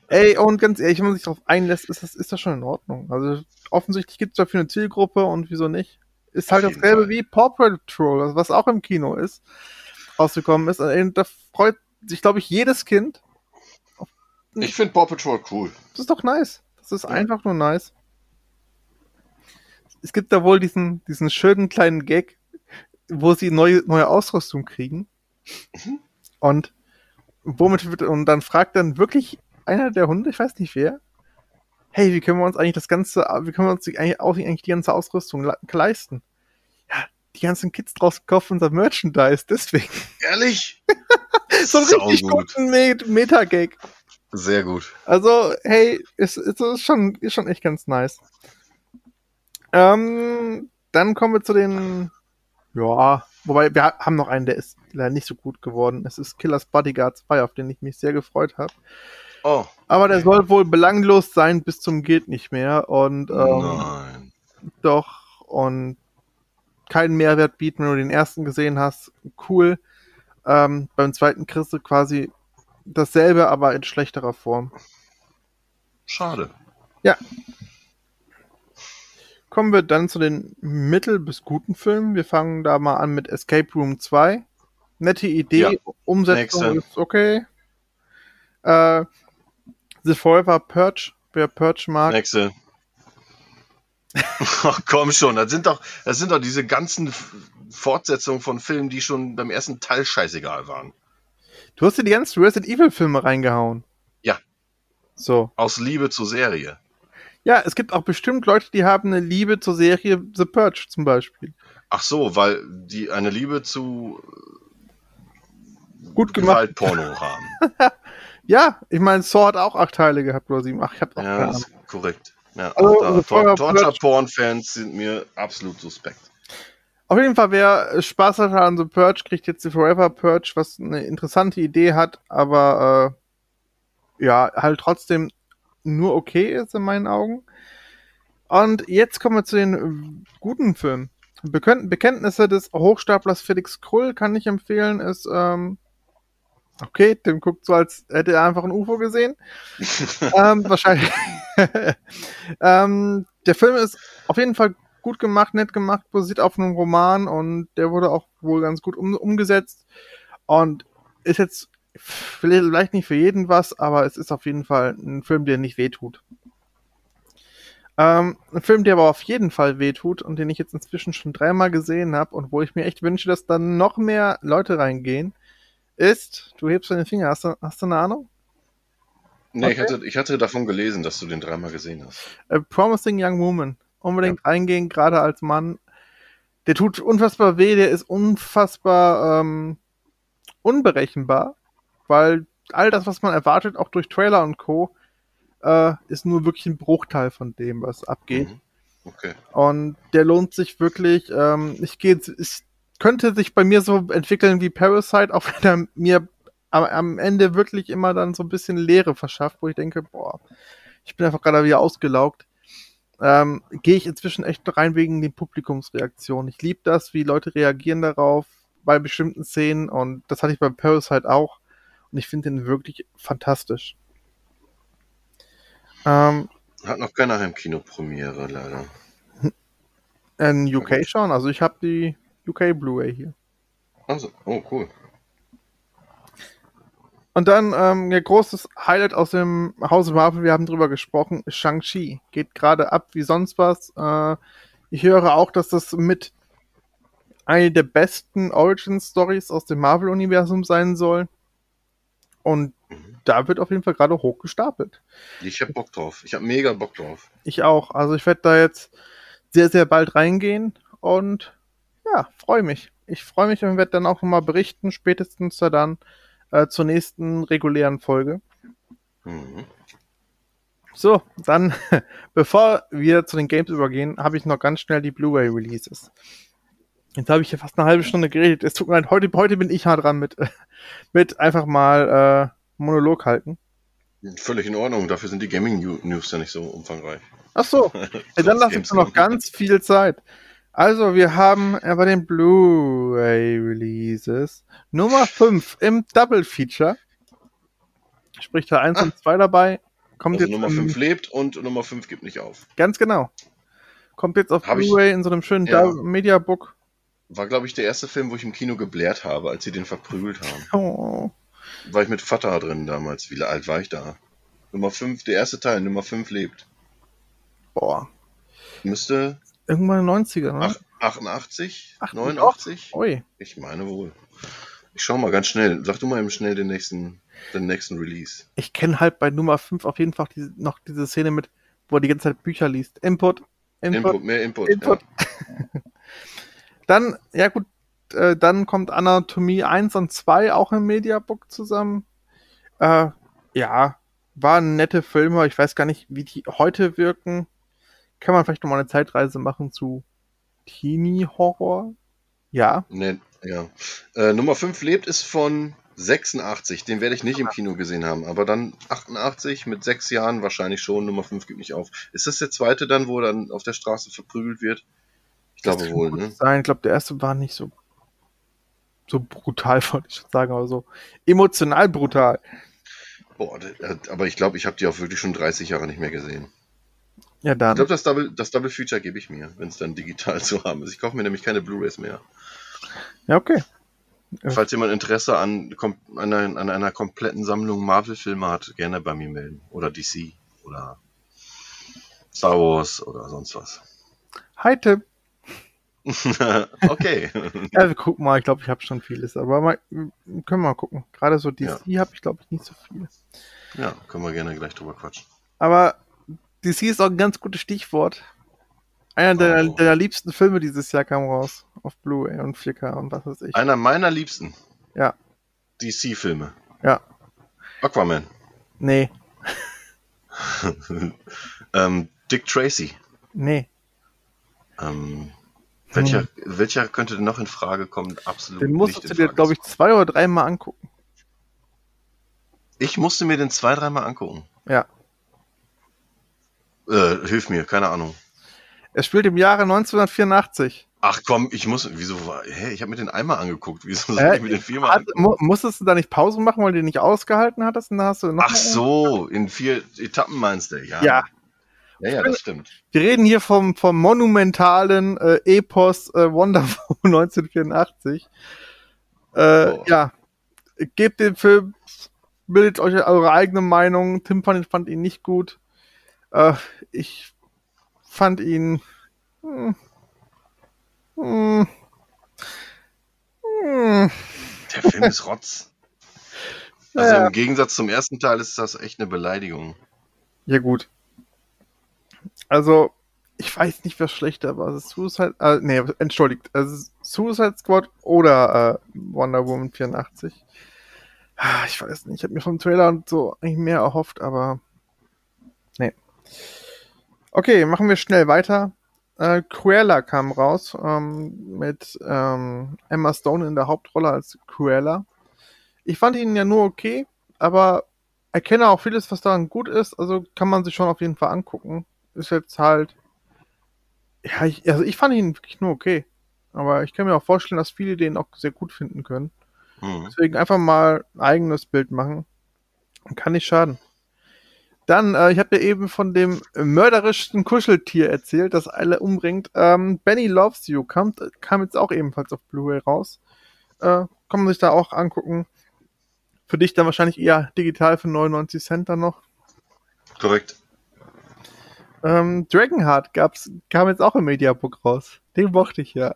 Ey, und ganz ehrlich, wenn man sich darauf einlässt, ist das, ist das schon in Ordnung. Also offensichtlich gibt es dafür eine Zielgruppe und wieso nicht? Ist halt dasselbe Fall. wie Paw Patrol, was auch im Kino ist, rausgekommen ist. Und da freut sich, glaube ich, jedes Kind. Ich finde Paw Patrol cool. Das ist doch nice. Das ist ja. einfach nur nice. Es gibt da wohl diesen, diesen schönen kleinen Gag, wo sie neue, neue Ausrüstung kriegen. Mhm. Und womit wird, und dann fragt dann wirklich einer der Hunde, ich weiß nicht wer, hey, wie können wir uns eigentlich das ganze, wie können wir uns eigentlich, eigentlich die ganze Ausrüstung leisten? Die ganzen Kids draus kaufen unser Merchandise, deswegen. Ehrlich? so ein richtig gut. guten Met Meta-Gag. Sehr gut. Also, hey, ist, ist, ist, schon, ist schon echt ganz nice. Ähm, dann kommen wir zu den, ja, wobei wir haben noch einen, der ist leider nicht so gut geworden. Es ist Killers Bodyguard 2, auf den ich mich sehr gefreut habe. Oh. Aber der soll wohl belanglos sein bis zum geht nicht mehr und ähm, Nein. doch und keinen Mehrwert bieten, wenn du den ersten gesehen hast. Cool. Ähm, beim zweiten kriegst du quasi dasselbe, aber in schlechterer Form. Schade. Ja. Kommen wir dann zu den mittel- bis guten Filmen. Wir fangen da mal an mit Escape Room 2. Nette Idee, ja. Umsetzung Nächste. ist okay. Äh, The Forever Purge, wer Purge mag. Nächste. Ach komm schon, das sind doch, das sind doch diese ganzen Fortsetzungen von Filmen, die schon beim ersten Teil scheißegal waren. Du hast dir die ganzen Resident Evil Filme reingehauen. Ja. So. Aus Liebe zur Serie. Ja, es gibt auch bestimmt Leute, die haben eine Liebe zur Serie The Purge zum Beispiel. Ach so, weil die eine Liebe zu gut gemacht Porno haben. Ja, ich meine, Saw hat auch acht Teile gehabt oder sieben. Ach, ich hab auch Ja, das ist korrekt. Ja, also, also Tor Torture-Porn-Fans sind mir absolut suspekt. Auf jeden Fall, wer Spaß hat an The Purge, kriegt jetzt die Forever Purge, was eine interessante Idee hat, aber äh, ja, halt trotzdem nur okay ist in meinen Augen. Und jetzt kommen wir zu den guten Filmen. Bekenntnisse des Hochstaplers Felix Krull kann ich empfehlen, ist ähm, Okay, Tim guckt so, als hätte er einfach ein UFO gesehen. ähm, wahrscheinlich. ähm, der Film ist auf jeden Fall gut gemacht, nett gemacht, basiert auf einem Roman und der wurde auch wohl ganz gut um, umgesetzt. Und ist jetzt vielleicht nicht für jeden was, aber es ist auf jeden Fall ein Film, der nicht wehtut. Ähm, ein Film, der aber auf jeden Fall wehtut und den ich jetzt inzwischen schon dreimal gesehen habe und wo ich mir echt wünsche, dass da noch mehr Leute reingehen, ist, du hebst deine Finger, hast du, hast du eine Ahnung? Nee, okay. ich, hatte, ich hatte davon gelesen, dass du den dreimal gesehen hast. A Promising Young Woman. Unbedingt ja. eingehen, gerade als Mann. Der tut unfassbar weh, der ist unfassbar ähm, unberechenbar, weil all das, was man erwartet, auch durch Trailer und Co., äh, ist nur wirklich ein Bruchteil von dem, was abgeht. Mhm. Okay. Und der lohnt sich wirklich. Ähm, ich gehe, ich könnte sich bei mir so entwickeln wie Parasite, auch wenn er mir am, am Ende wirklich immer dann so ein bisschen Leere verschafft, wo ich denke, boah, ich bin einfach gerade wieder ausgelaugt. Ähm, Gehe ich inzwischen echt rein wegen den Publikumsreaktionen. Ich liebe das, wie Leute reagieren darauf bei bestimmten Szenen und das hatte ich bei Parasite auch und ich finde den wirklich fantastisch. Ähm, Hat noch keiner Heimkino-Premiere, leider. In UK schon, also ich habe die UK Blu-ray hier. Also, oh cool. Und dann ähm, ein großes Highlight aus dem Hause Marvel, wir haben drüber gesprochen, Shang-Chi. Geht gerade ab wie sonst was. Äh, Ich höre auch, dass das mit eine der besten Origin-Stories aus dem Marvel-Universum sein soll. Und mhm. da wird auf jeden Fall gerade hoch gestapelt. Ich hab Bock drauf. Ich hab mega Bock drauf. Ich auch. Also ich werde da jetzt sehr, sehr bald reingehen und ja, freue mich. Ich freue mich und werde dann auch mal berichten, spätestens dann äh, zur nächsten regulären Folge. Mhm. So, dann, bevor wir zu den Games übergehen, habe ich noch ganz schnell die Blu-ray-Releases. Jetzt habe ich hier fast eine halbe Stunde geredet. Es tut mir leid, heute, heute bin ich hart dran mit, mit einfach mal äh, Monolog halten. Völlig in Ordnung, dafür sind die Gaming-News ja nicht so umfangreich. Ach so, ja, dann lassen wir noch ganz viel Zeit. Also, wir haben bei den Blu-ray-Releases Nummer 5 im Double Feature. Sprich, da 1 ah. und 2 dabei. Kommt also jetzt Nummer 5 lebt und Nummer 5 gibt nicht auf. Ganz genau. Kommt jetzt auf Blu-ray in so einem schönen ja. Mediabook. War, glaube ich, der erste Film, wo ich im Kino geblärt habe, als sie den verprügelt haben. Oh. War ich mit Vater drin damals. Wie alt war ich da? Nummer 5, der erste Teil, Nummer 5 lebt. Boah. Müsste Irgendwann in den 90er, ne? 88? 89? Ui. Ich meine wohl. Ich schau mal ganz schnell. Sag du mal eben schnell den nächsten, den nächsten Release. Ich kenne halt bei Nummer 5 auf jeden Fall die, noch diese Szene mit, wo er die ganze Zeit Bücher liest. Input, Input, Input mehr Input. Input. Ja. dann, ja gut, äh, dann kommt Anatomie 1 und 2 auch im Mediabook zusammen. Äh, ja, waren nette Filme. Ich weiß gar nicht, wie die heute wirken kann man vielleicht nochmal eine Zeitreise machen zu Teenie-Horror? Ja. Nee, ja. Äh, Nummer 5 lebt ist von 86. Den werde ich nicht im Kino gesehen haben, aber dann 88 mit sechs Jahren wahrscheinlich schon. Nummer 5 gibt nicht auf. Ist das der zweite dann, wo er dann auf der Straße verprügelt wird? Ich das glaube wohl, ne? Sein. Ich glaube, der erste war nicht so, so brutal, wollte ich schon sagen, aber so emotional brutal. Boah, aber ich glaube, ich habe die auch wirklich schon 30 Jahre nicht mehr gesehen. Ja, dann. Ich glaube, das Double, das Double Feature gebe ich mir, wenn es dann digital zu haben ist. Ich kaufe mir nämlich keine Blu-rays mehr. Ja, okay. Falls jemand Interesse an, an, einer, an einer kompletten Sammlung Marvel-Filme hat, gerne bei mir melden. Oder DC oder Star Wars oder sonst was. Hi Tim. okay. ja, wir gucken mal. Ich glaube, ich habe schon vieles. Aber mal, können wir mal gucken. Gerade so DC ja. habe ich, glaube ich, nicht so viel. Ja, können wir gerne gleich drüber quatschen. Aber DC ist auch ein ganz gutes Stichwort. Einer der, oh. der liebsten Filme dieses Jahr kam raus. Auf Blu-ray und 4K und was weiß ich. Einer meiner liebsten. Ja. DC-Filme. Ja. Aquaman. Nee. ähm, Dick Tracy. Nee. Ähm, welcher, hm. welcher könnte denn noch in Frage kommen? Absolut. Den musst du dir, glaube ich, zwei oder dreimal angucken. Ich musste mir den zwei, dreimal angucken. Ja. Äh, hilf mir, keine Ahnung. Er spielt im Jahre 1984. Ach komm, ich muss, wieso, hä, ich habe mir den einmal angeguckt, wieso soll äh, ich mir den viermal hat, mu Musstest du da nicht Pause machen, weil du den nicht ausgehalten hattest und dann hast du noch Ach so, in vier Etappen meinst du, ja. Ja. Ja, ja, das stimmt. Wir reden hier vom, vom monumentalen äh, Epos äh, Wonder Woman 1984. Äh, oh. Ja, gebt den Film, bildet euch eure eigene Meinung. Tim fand, fand ihn nicht gut. Äh, ich fand ihn. Hm, hm, hm. Der Film ist Rotz. Also ja. im Gegensatz zum ersten Teil ist das echt eine Beleidigung. Ja, gut. Also, ich weiß nicht, was schlechter war. Also Suicide, äh, nee, entschuldigt. Also Suicide Squad oder äh, Wonder Woman 84. Ah, ich weiß nicht, ich habe mir vom Trailer und so eigentlich mehr erhofft, aber nee. Okay, machen wir schnell weiter. Äh, Cruella kam raus ähm, mit ähm, Emma Stone in der Hauptrolle als Cruella. Ich fand ihn ja nur okay, aber erkenne auch vieles, was daran gut ist. Also kann man sich schon auf jeden Fall angucken. Ist jetzt halt. Ja, ich, also ich fand ihn wirklich nur okay. Aber ich kann mir auch vorstellen, dass viele den auch sehr gut finden können. Mhm. Deswegen einfach mal ein eigenes Bild machen. Kann nicht schaden. Dann, äh, ich habe ja eben von dem mörderischsten Kuscheltier erzählt, das alle umbringt. Ähm, Benny Loves You kam, kam jetzt auch ebenfalls auf Blu-ray raus. Äh, kann man sich da auch angucken. Für dich dann wahrscheinlich eher digital für 99 Cent dann noch. Korrekt. Ähm, Dragonheart gab's, kam jetzt auch im Mediabook raus. Den mochte ich ja.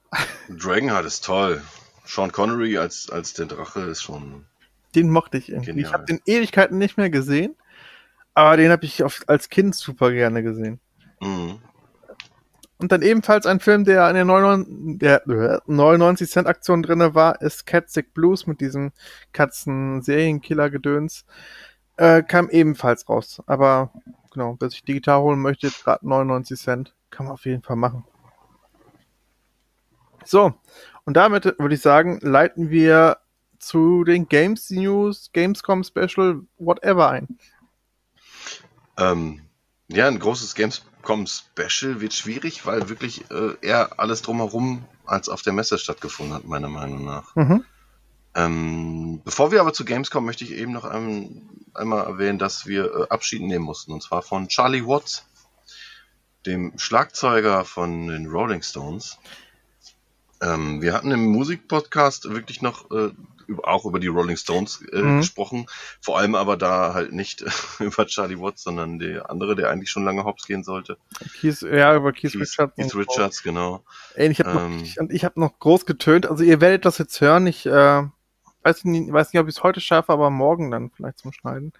Dragonheart ist toll. Sean Connery als, als der Drache ist schon. Den mochte ich irgendwie. Genial. Ich habe den Ewigkeiten nicht mehr gesehen, aber den habe ich auf, als Kind super gerne gesehen. Mhm. Und dann ebenfalls ein Film, der in der 99, der 99 Cent Aktion drinne war, ist Cat Sick Blues mit diesem Katzen-Serienkiller-Gedöns. Äh, kam ebenfalls raus. Aber genau, wer sich digital holen möchte, gerade 99 Cent, kann man auf jeden Fall machen. So, und damit würde ich sagen, leiten wir zu den Games News, Gamescom Special, whatever ein. Ähm, ja, ein großes Gamescom Special wird schwierig, weil wirklich äh, eher alles drumherum als auf der Messe stattgefunden hat, meiner Meinung nach. Mhm. Ähm, bevor wir aber zu Gamescom möchte ich eben noch ein, einmal erwähnen, dass wir äh, Abschied nehmen mussten. Und zwar von Charlie Watts, dem Schlagzeuger von den Rolling Stones. Ähm, wir hatten im Musikpodcast wirklich noch äh, auch über die Rolling Stones äh, mhm. gesprochen. Vor allem aber da halt nicht über Charlie Watts, sondern der andere, der eigentlich schon lange hops gehen sollte. Keith, ja, über Keith, Keith Richards. Keith Richards, genau. Ey, ich habe ähm, noch, ich, ich hab noch groß getönt. Also ihr werdet das jetzt hören. Ich äh, weiß nicht, weiß nicht ob ich es heute schaffe, aber morgen dann vielleicht zum Schneiden.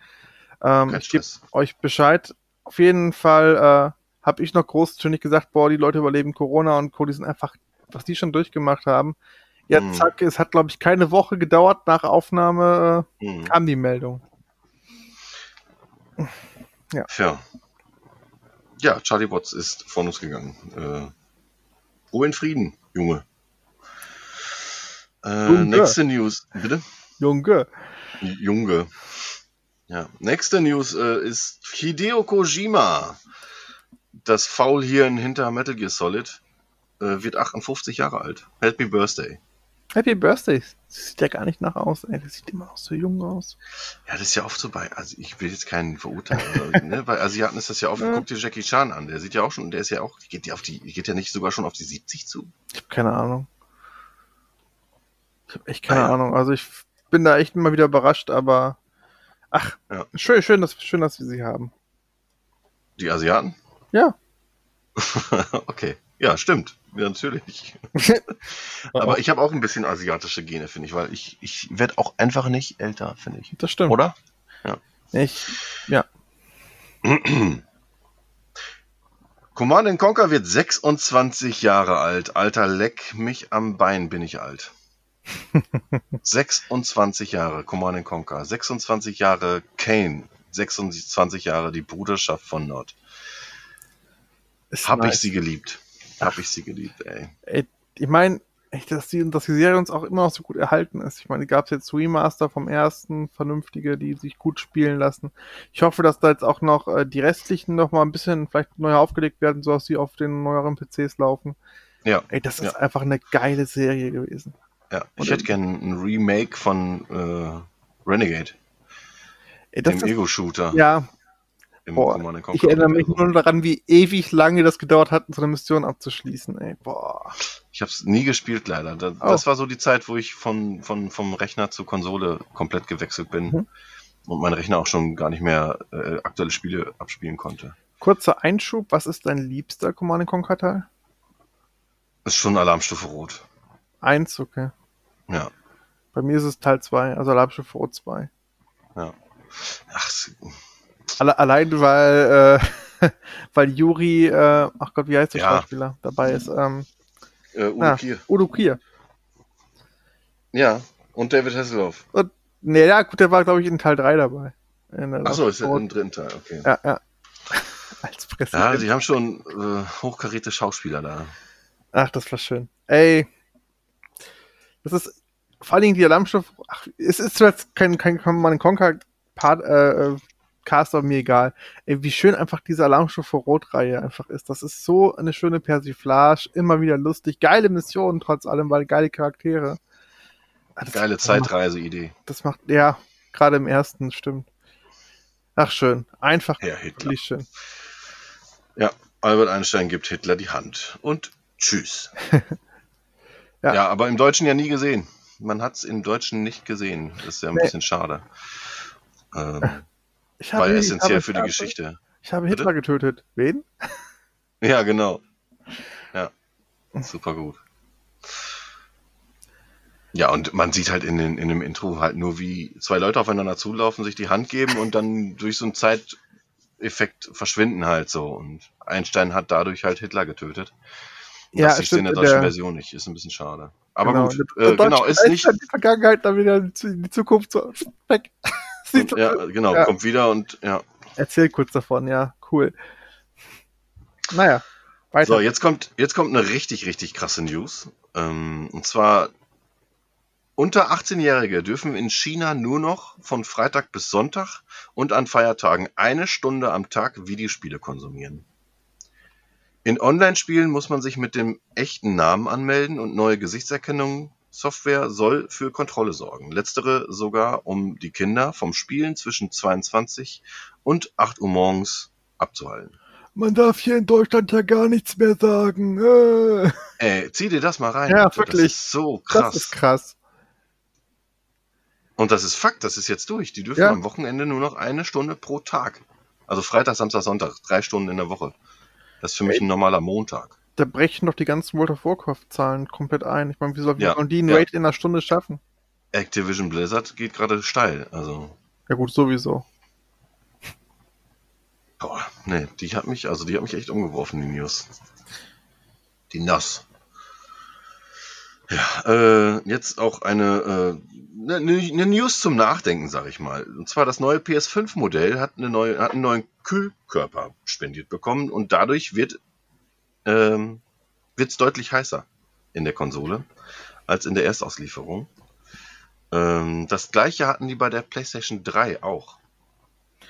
Ähm, ich gebe euch Bescheid. Auf jeden Fall äh, habe ich noch großtönig gesagt, boah, die Leute überleben Corona und Co. Die sind einfach, was die schon durchgemacht haben. Ja, hm. zack, es hat, glaube ich, keine Woche gedauert nach Aufnahme, hm. kam die Meldung. Ja. ja. Ja, Charlie Watts ist von uns gegangen. Äh, Ruhe in Frieden, Junge. Äh, nächste News, bitte? Junge. Junge. Ja, nächste News äh, ist Hideo Kojima. Das Faulhirn hinter Metal Gear Solid äh, wird 58 Jahre alt. Happy Birthday. Happy Birthday. Das sieht ja gar nicht nach aus, ey. Das sieht immer noch so jung aus. Ja, das ist ja oft so bei, also ich will jetzt keinen verurteilen, ne, bei Asiaten ist das ja oft, ja. guck dir Jackie Chan an, der sieht ja auch schon, der ist ja auch, geht ja auf die, geht ja nicht sogar schon auf die 70 zu. Ich habe keine Ahnung. Ich habe echt keine ah, ja. Ahnung. Also ich bin da echt immer wieder überrascht, aber ach, ja. schön, schön, dass, schön, dass wir sie haben. Die Asiaten? Ja. okay. Ja, stimmt. Ja, natürlich. aber ich habe auch ein bisschen asiatische Gene, finde ich, weil ich, ich werde auch einfach nicht älter, finde ich. Das stimmt. Oder? Ja. Ich, ja. Command Conquer wird 26 Jahre alt. Alter, leck mich am Bein, bin ich alt. 26 Jahre Command Conquer, 26 Jahre Kane, 26 Jahre die Bruderschaft von Nord. Hab nice. ich sie geliebt. Hab ich sie geliebt, ey. ey ich meine, dass die, dass die Serie uns auch immer noch so gut erhalten ist. Ich meine, gab es jetzt Remaster vom ersten, vernünftige, die sich gut spielen lassen. Ich hoffe, dass da jetzt auch noch äh, die restlichen noch mal ein bisschen vielleicht neu aufgelegt werden, so dass sie auf den neueren PCs laufen. Ja. Ey, das ist ja. einfach eine geile Serie gewesen. Ja, ich hätte gerne ein Remake von äh, Renegade. Ey, dem Ego-Shooter. Ja. Boah, ich erinnere mich nur daran, wie ewig lange das gedauert hat, so eine Mission abzuschließen. Ey, boah. Ich habe es nie gespielt, leider. Das, oh. das, war so die Zeit, wo ich von, von, vom Rechner zur Konsole komplett gewechselt bin. Mhm. Und mein Rechner auch schon gar nicht mehr äh, aktuelle Spiele abspielen konnte. Kurzer Einschub, was ist dein liebster Command Conquer Teil? Ist schon Alarmstufe Rot. Eins, okay. Ja. Bei mir ist es Teil 2, also Alarmstufe Rot 2. Ja. Ach, Alle, allein weil, äh, weil Juri, äh, ach Gott, wie heißt der ja. Schauspieler, dabei ist. Ähm, äh, Udo ah, Kier. Udo Kier. Ja, und David Hasselhoff. Und, nee, ja, gut, der war, glaube ich, in Teil 3 dabei. Achso, ist ja im dritten Teil, okay. Ja, ja. Als Präsident. Ja, die haben schon äh, hochkaräte Schauspieler da. Ach, das war schön. Ey, das ist vor allen Dingen die Alarmstufe. Ach, es ist jetzt kein, kein Command Conquer Part, äh, Cast, aber mir egal. Ey, wie schön einfach diese Alarmstufe Rot-Reihe einfach ist. Das ist so eine schöne Persiflage, immer wieder lustig, geile Missionen trotz allem, weil geile Charaktere. Ah, das Geile Zeitreise-Idee. Das macht, ja, gerade im ersten, stimmt. Ach, schön. Einfach Herr Hitler. schön. Ja, Albert Einstein gibt Hitler die Hand. Und tschüss. Ja. ja, aber im Deutschen ja nie gesehen. Man hat es im Deutschen nicht gesehen. Das ist ja ein nee. bisschen schade. Ähm, weil essentiell für die Geschichte. Ich habe Hitler Bitte? getötet. Wen? Ja, genau. Ja. Super gut. Ja, und man sieht halt in, den, in dem Intro halt nur, wie zwei Leute aufeinander zulaufen, sich die Hand geben und dann durch so einen Zeiteffekt verschwinden halt so. Und Einstein hat dadurch halt Hitler getötet. Ja, das du in der deutschen der, Version nicht. Ist ein bisschen schade. Aber genau, gut, äh, genau, ist nicht. Die Vergangenheit dann wieder in die Zukunft so weg. Und, ja, genau, ja. kommt wieder und ja. Erzähl kurz davon, ja, cool. Naja, weiter. So, jetzt kommt, jetzt kommt eine richtig, richtig krasse News. Ähm, und zwar unter 18-Jährige dürfen in China nur noch von Freitag bis Sonntag und an Feiertagen eine Stunde am Tag Videospiele konsumieren. In Online-Spielen muss man sich mit dem echten Namen anmelden und neue Gesichtserkennungssoftware soll für Kontrolle sorgen. Letztere sogar, um die Kinder vom Spielen zwischen 22 und 8 Uhr morgens abzuhalten. Man darf hier in Deutschland ja gar nichts mehr sagen. Äh. Ey, zieh dir das mal rein. Ja, wirklich. Das ist so krass. Das ist krass. Und das ist Fakt, das ist jetzt durch. Die dürfen ja. am Wochenende nur noch eine Stunde pro Tag. Also Freitag, Samstag, Sonntag, drei Stunden in der Woche. Das ist für mich ein normaler Montag. Da brechen doch die ganzen World of Warcraft-Zahlen komplett ein. Ich meine, wie soll ja, die einen ja. Raid in einer Stunde schaffen? Activision Blizzard geht gerade steil, also. Ja gut, sowieso. Boah, nee, die hat mich, also die hat mich echt umgeworfen, die News. Die Nass. Ja, äh, jetzt auch eine, äh, eine, eine News zum Nachdenken, sag ich mal. Und zwar das neue PS5-Modell hat, eine neue, hat einen neuen Kühlkörper spendiert bekommen und dadurch wird ähm, es deutlich heißer in der Konsole als in der Erstauslieferung. Ähm, das gleiche hatten die bei der PlayStation 3 auch.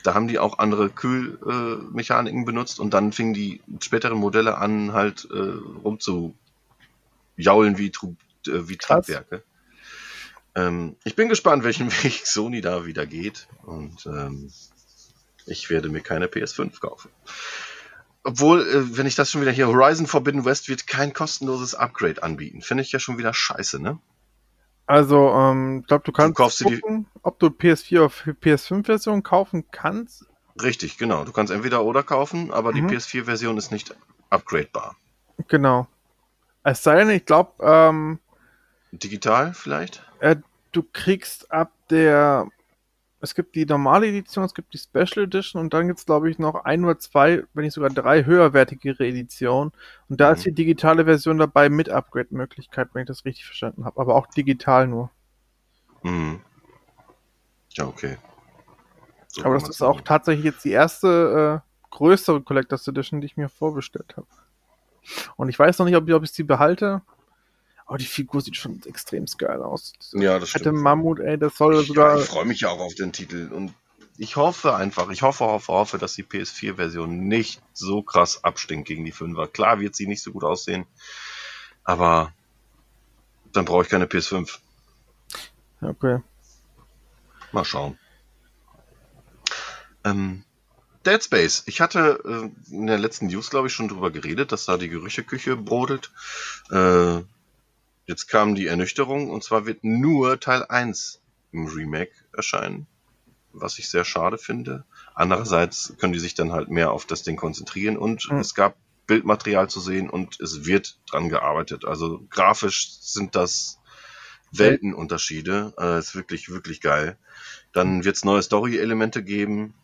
Da haben die auch andere Kühlmechaniken äh, benutzt und dann fingen die späteren Modelle an, halt äh, rumzujaulen wie äh, wie Triebwerke. Ähm, ich bin gespannt, welchen Weg Sony da wieder geht. Und ähm, ich werde mir keine PS5 kaufen. Obwohl, äh, wenn ich das schon wieder hier, Horizon Forbidden West wird kein kostenloses Upgrade anbieten. Finde ich ja schon wieder scheiße, ne? Also, ähm, ich glaube, du kannst du gucken, ob du PS4 oder PS5-Version kaufen kannst. Richtig, genau. Du kannst entweder oder kaufen, aber mhm. die PS4-Version ist nicht upgradebar. Genau. Es sei denn, ich glaube, ähm, Digital vielleicht? Äh, du kriegst ab der. Es gibt die normale Edition, es gibt die Special Edition und dann gibt es, glaube ich, noch ein oder zwei, wenn nicht sogar drei höherwertigere Editionen. Und da mhm. ist die digitale Version dabei mit Upgrade-Möglichkeit, wenn ich das richtig verstanden habe. Aber auch digital nur. Mhm. Ja, okay. So Aber das ist auch tatsächlich jetzt die erste äh, größere Collectors Edition, die ich mir vorbestellt habe. Und ich weiß noch nicht, ob, ob ich sie behalte. Aber die Figur sieht schon extrem geil aus. Ja, das stimmt. Mammut, ey, das soll sogar. Ja, ich freue mich ja auch auf den Titel und ich hoffe einfach, ich hoffe, hoffe, hoffe, dass die PS4-Version nicht so krass abstinkt gegen die 5er. Klar wird sie nicht so gut aussehen, aber dann brauche ich keine PS5. Okay. Mal schauen. Ähm, Dead Space. Ich hatte äh, in der letzten News, glaube ich, schon drüber geredet, dass da die Gerücheküche brodelt. Äh, Jetzt kam die Ernüchterung und zwar wird nur Teil 1 im Remake erscheinen, was ich sehr schade finde. Andererseits können die sich dann halt mehr auf das Ding konzentrieren und mhm. es gab Bildmaterial zu sehen und es wird dran gearbeitet. Also grafisch sind das Weltenunterschiede. Äh, ist wirklich, wirklich geil. Dann wird es neue Story-Elemente geben.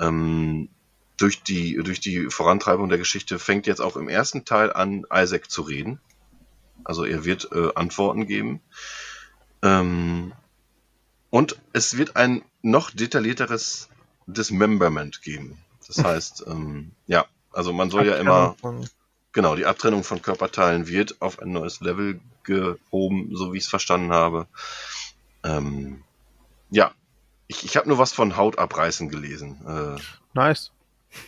Ähm, durch die, durch die Vorantreibung der Geschichte fängt jetzt auch im ersten Teil an, Isaac zu reden. Also er wird äh, Antworten geben. Ähm, und es wird ein noch detaillierteres Dismemberment geben. Das heißt, ähm, ja, also man soll ja immer, genau, die Abtrennung von Körperteilen wird auf ein neues Level gehoben, so wie ich es verstanden habe. Ähm, ja, ich, ich habe nur was von Hautabreißen gelesen. Äh, nice.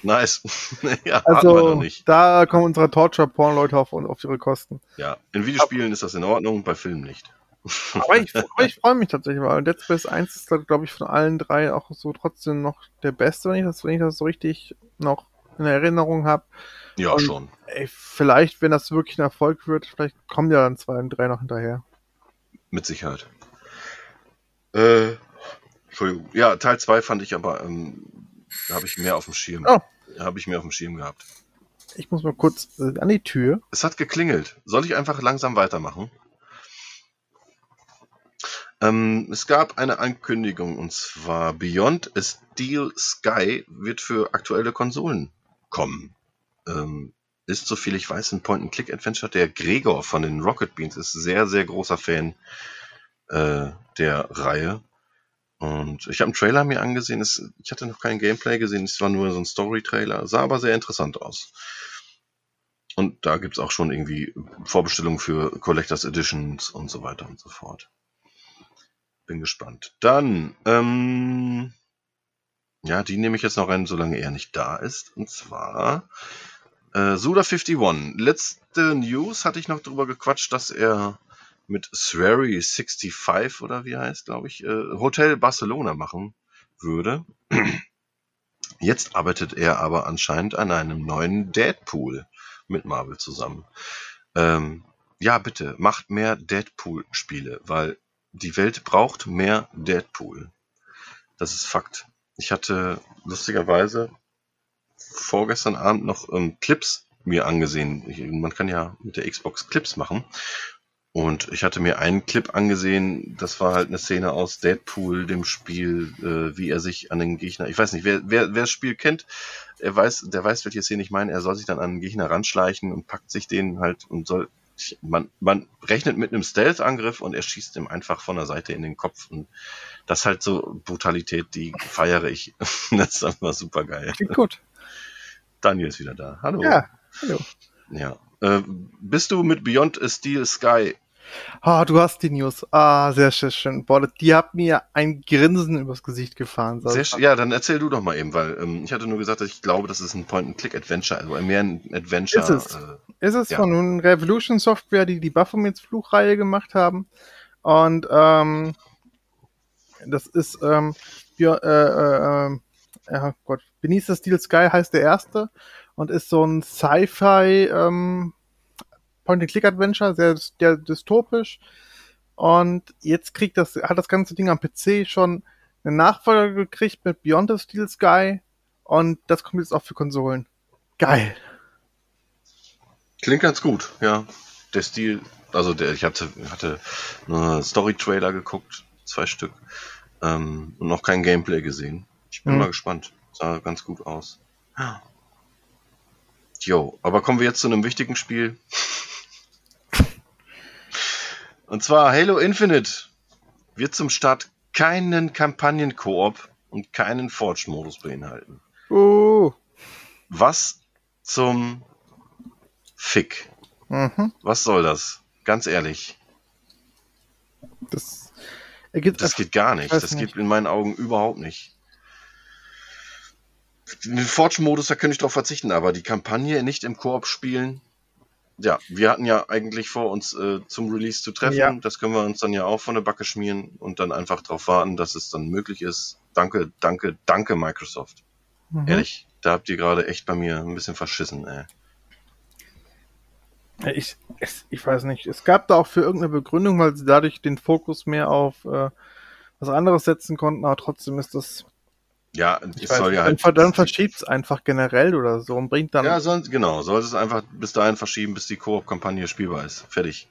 Nice. ja, also, da kommen unsere Torture-Porn-Leute auf, auf ihre Kosten. Ja, in Videospielen aber, ist das in Ordnung, bei Filmen nicht. aber ich, ich freue mich tatsächlich, weil Dead Space 1 ist, glaube ich, von allen drei auch so trotzdem noch der beste, wenn ich das, wenn ich das so richtig noch in Erinnerung habe. Ja, und, schon. Ey, vielleicht, wenn das wirklich ein Erfolg wird, vielleicht kommen ja dann zwei und drei noch hinterher. Mit Sicherheit. Äh, Entschuldigung. Ja, Teil 2 fand ich aber ähm, habe ich mehr auf dem Schirm. Oh. Habe ich mehr auf dem Schirm gehabt. Ich muss mal kurz äh, an die Tür. Es hat geklingelt. Soll ich einfach langsam weitermachen? Ähm, es gab eine Ankündigung und zwar Beyond a Steel Sky wird für aktuelle Konsolen kommen. Ähm, ist, so viel ich weiß, ein Point-and-Click-Adventure. Der Gregor von den Rocket Beans ist sehr, sehr großer Fan äh, der Reihe. Und ich habe einen Trailer mir angesehen. Es, ich hatte noch kein Gameplay gesehen. Es war nur so ein Story-Trailer. Sah aber sehr interessant aus. Und da gibt's auch schon irgendwie Vorbestellungen für Collectors Editions und so weiter und so fort. Bin gespannt. Dann, ähm, ja, die nehme ich jetzt noch rein, solange er nicht da ist. Und zwar äh, Suda51. Letzte News hatte ich noch drüber gequatscht, dass er mit Swery 65 oder wie heißt, glaube ich, äh, Hotel Barcelona machen würde. Jetzt arbeitet er aber anscheinend an einem neuen Deadpool mit Marvel zusammen. Ähm, ja, bitte, macht mehr Deadpool-Spiele, weil die Welt braucht mehr Deadpool. Das ist Fakt. Ich hatte lustigerweise vorgestern Abend noch ähm, Clips mir angesehen. Ich, man kann ja mit der Xbox Clips machen. Und ich hatte mir einen Clip angesehen, das war halt eine Szene aus Deadpool, dem Spiel, äh, wie er sich an den Gegner, ich weiß nicht, wer, wer, wer das Spiel kennt, er weiß, der weiß, welche Szene ich meine, er soll sich dann an den Gegner ranschleichen und packt sich den halt und soll man, man rechnet mit einem Stealth-Angriff und er schießt ihm einfach von der Seite in den Kopf. Und das ist halt so Brutalität, die feiere ich. das ist einfach super geil. Klingt gut. Daniel ist wieder da. Hallo. Ja, hallo. Ja. Äh, bist du mit Beyond a Steel Sky? Ah, du hast die News. Ah, sehr, sehr schön. Boah, die hat mir ein Grinsen übers Gesicht gefahren. Sehr ja, dann erzähl du doch mal eben, weil ähm, ich hatte nur gesagt, dass ich glaube, das ist ein Point-and-Click-Adventure, also mehr ein Adventure. Ist es. Äh, ist es ja. von Revolution Software, die die Baphomets Fluchreihe gemacht haben. Und ähm, das ist, ähm, ja, äh, äh, ja Gott, Beneath the Steel Sky heißt der erste und ist so ein Sci-Fi ähm, Point-and-Click-Adventure, sehr, sehr dystopisch. Und jetzt kriegt das, hat das ganze Ding am PC schon einen Nachfolger gekriegt mit Beyond the Steel Sky und das kommt jetzt auch für Konsolen. Geil. Klingt ganz gut, ja. Der Stil, also der, ich hatte, hatte nur Story-Trailer geguckt, zwei Stück, ähm, und noch kein Gameplay gesehen. Ich bin Mhm. mal gespannt. Sah ganz gut aus. Jo, aber kommen wir jetzt zu einem wichtigen Spiel. Und zwar Halo Infinite wird zum Start keinen Kampagnen-Koop und keinen Forge-Modus beinhalten. Uh. Was zum Fick? Mhm. Was soll das? Ganz ehrlich, Das das geht gar nicht. Das geht in meinen Augen überhaupt nicht. Den Forge-Modus, da könnte ich drauf verzichten, aber die Kampagne nicht im Koop spielen. Ja, wir hatten ja eigentlich vor, uns äh, zum Release zu treffen. Ja. Das können wir uns dann ja auch von der Backe schmieren und dann einfach darauf warten, dass es dann möglich ist. Danke, danke, danke, Microsoft. Mhm. Ehrlich, da habt ihr gerade echt bei mir ein bisschen verschissen, ey. Ich, ich weiß nicht. Es gab da auch für irgendeine Begründung, weil sie dadurch den Fokus mehr auf äh, was anderes setzen konnten, aber trotzdem ist das. Ja, Ich es weiß soll nicht, ja halt. dann, verschiebt es einfach generell oder so und bringt dann. Ja, sonst, genau, soll es einfach bis dahin verschieben, bis die Koop-Kampagne spielbar ist. Fertig.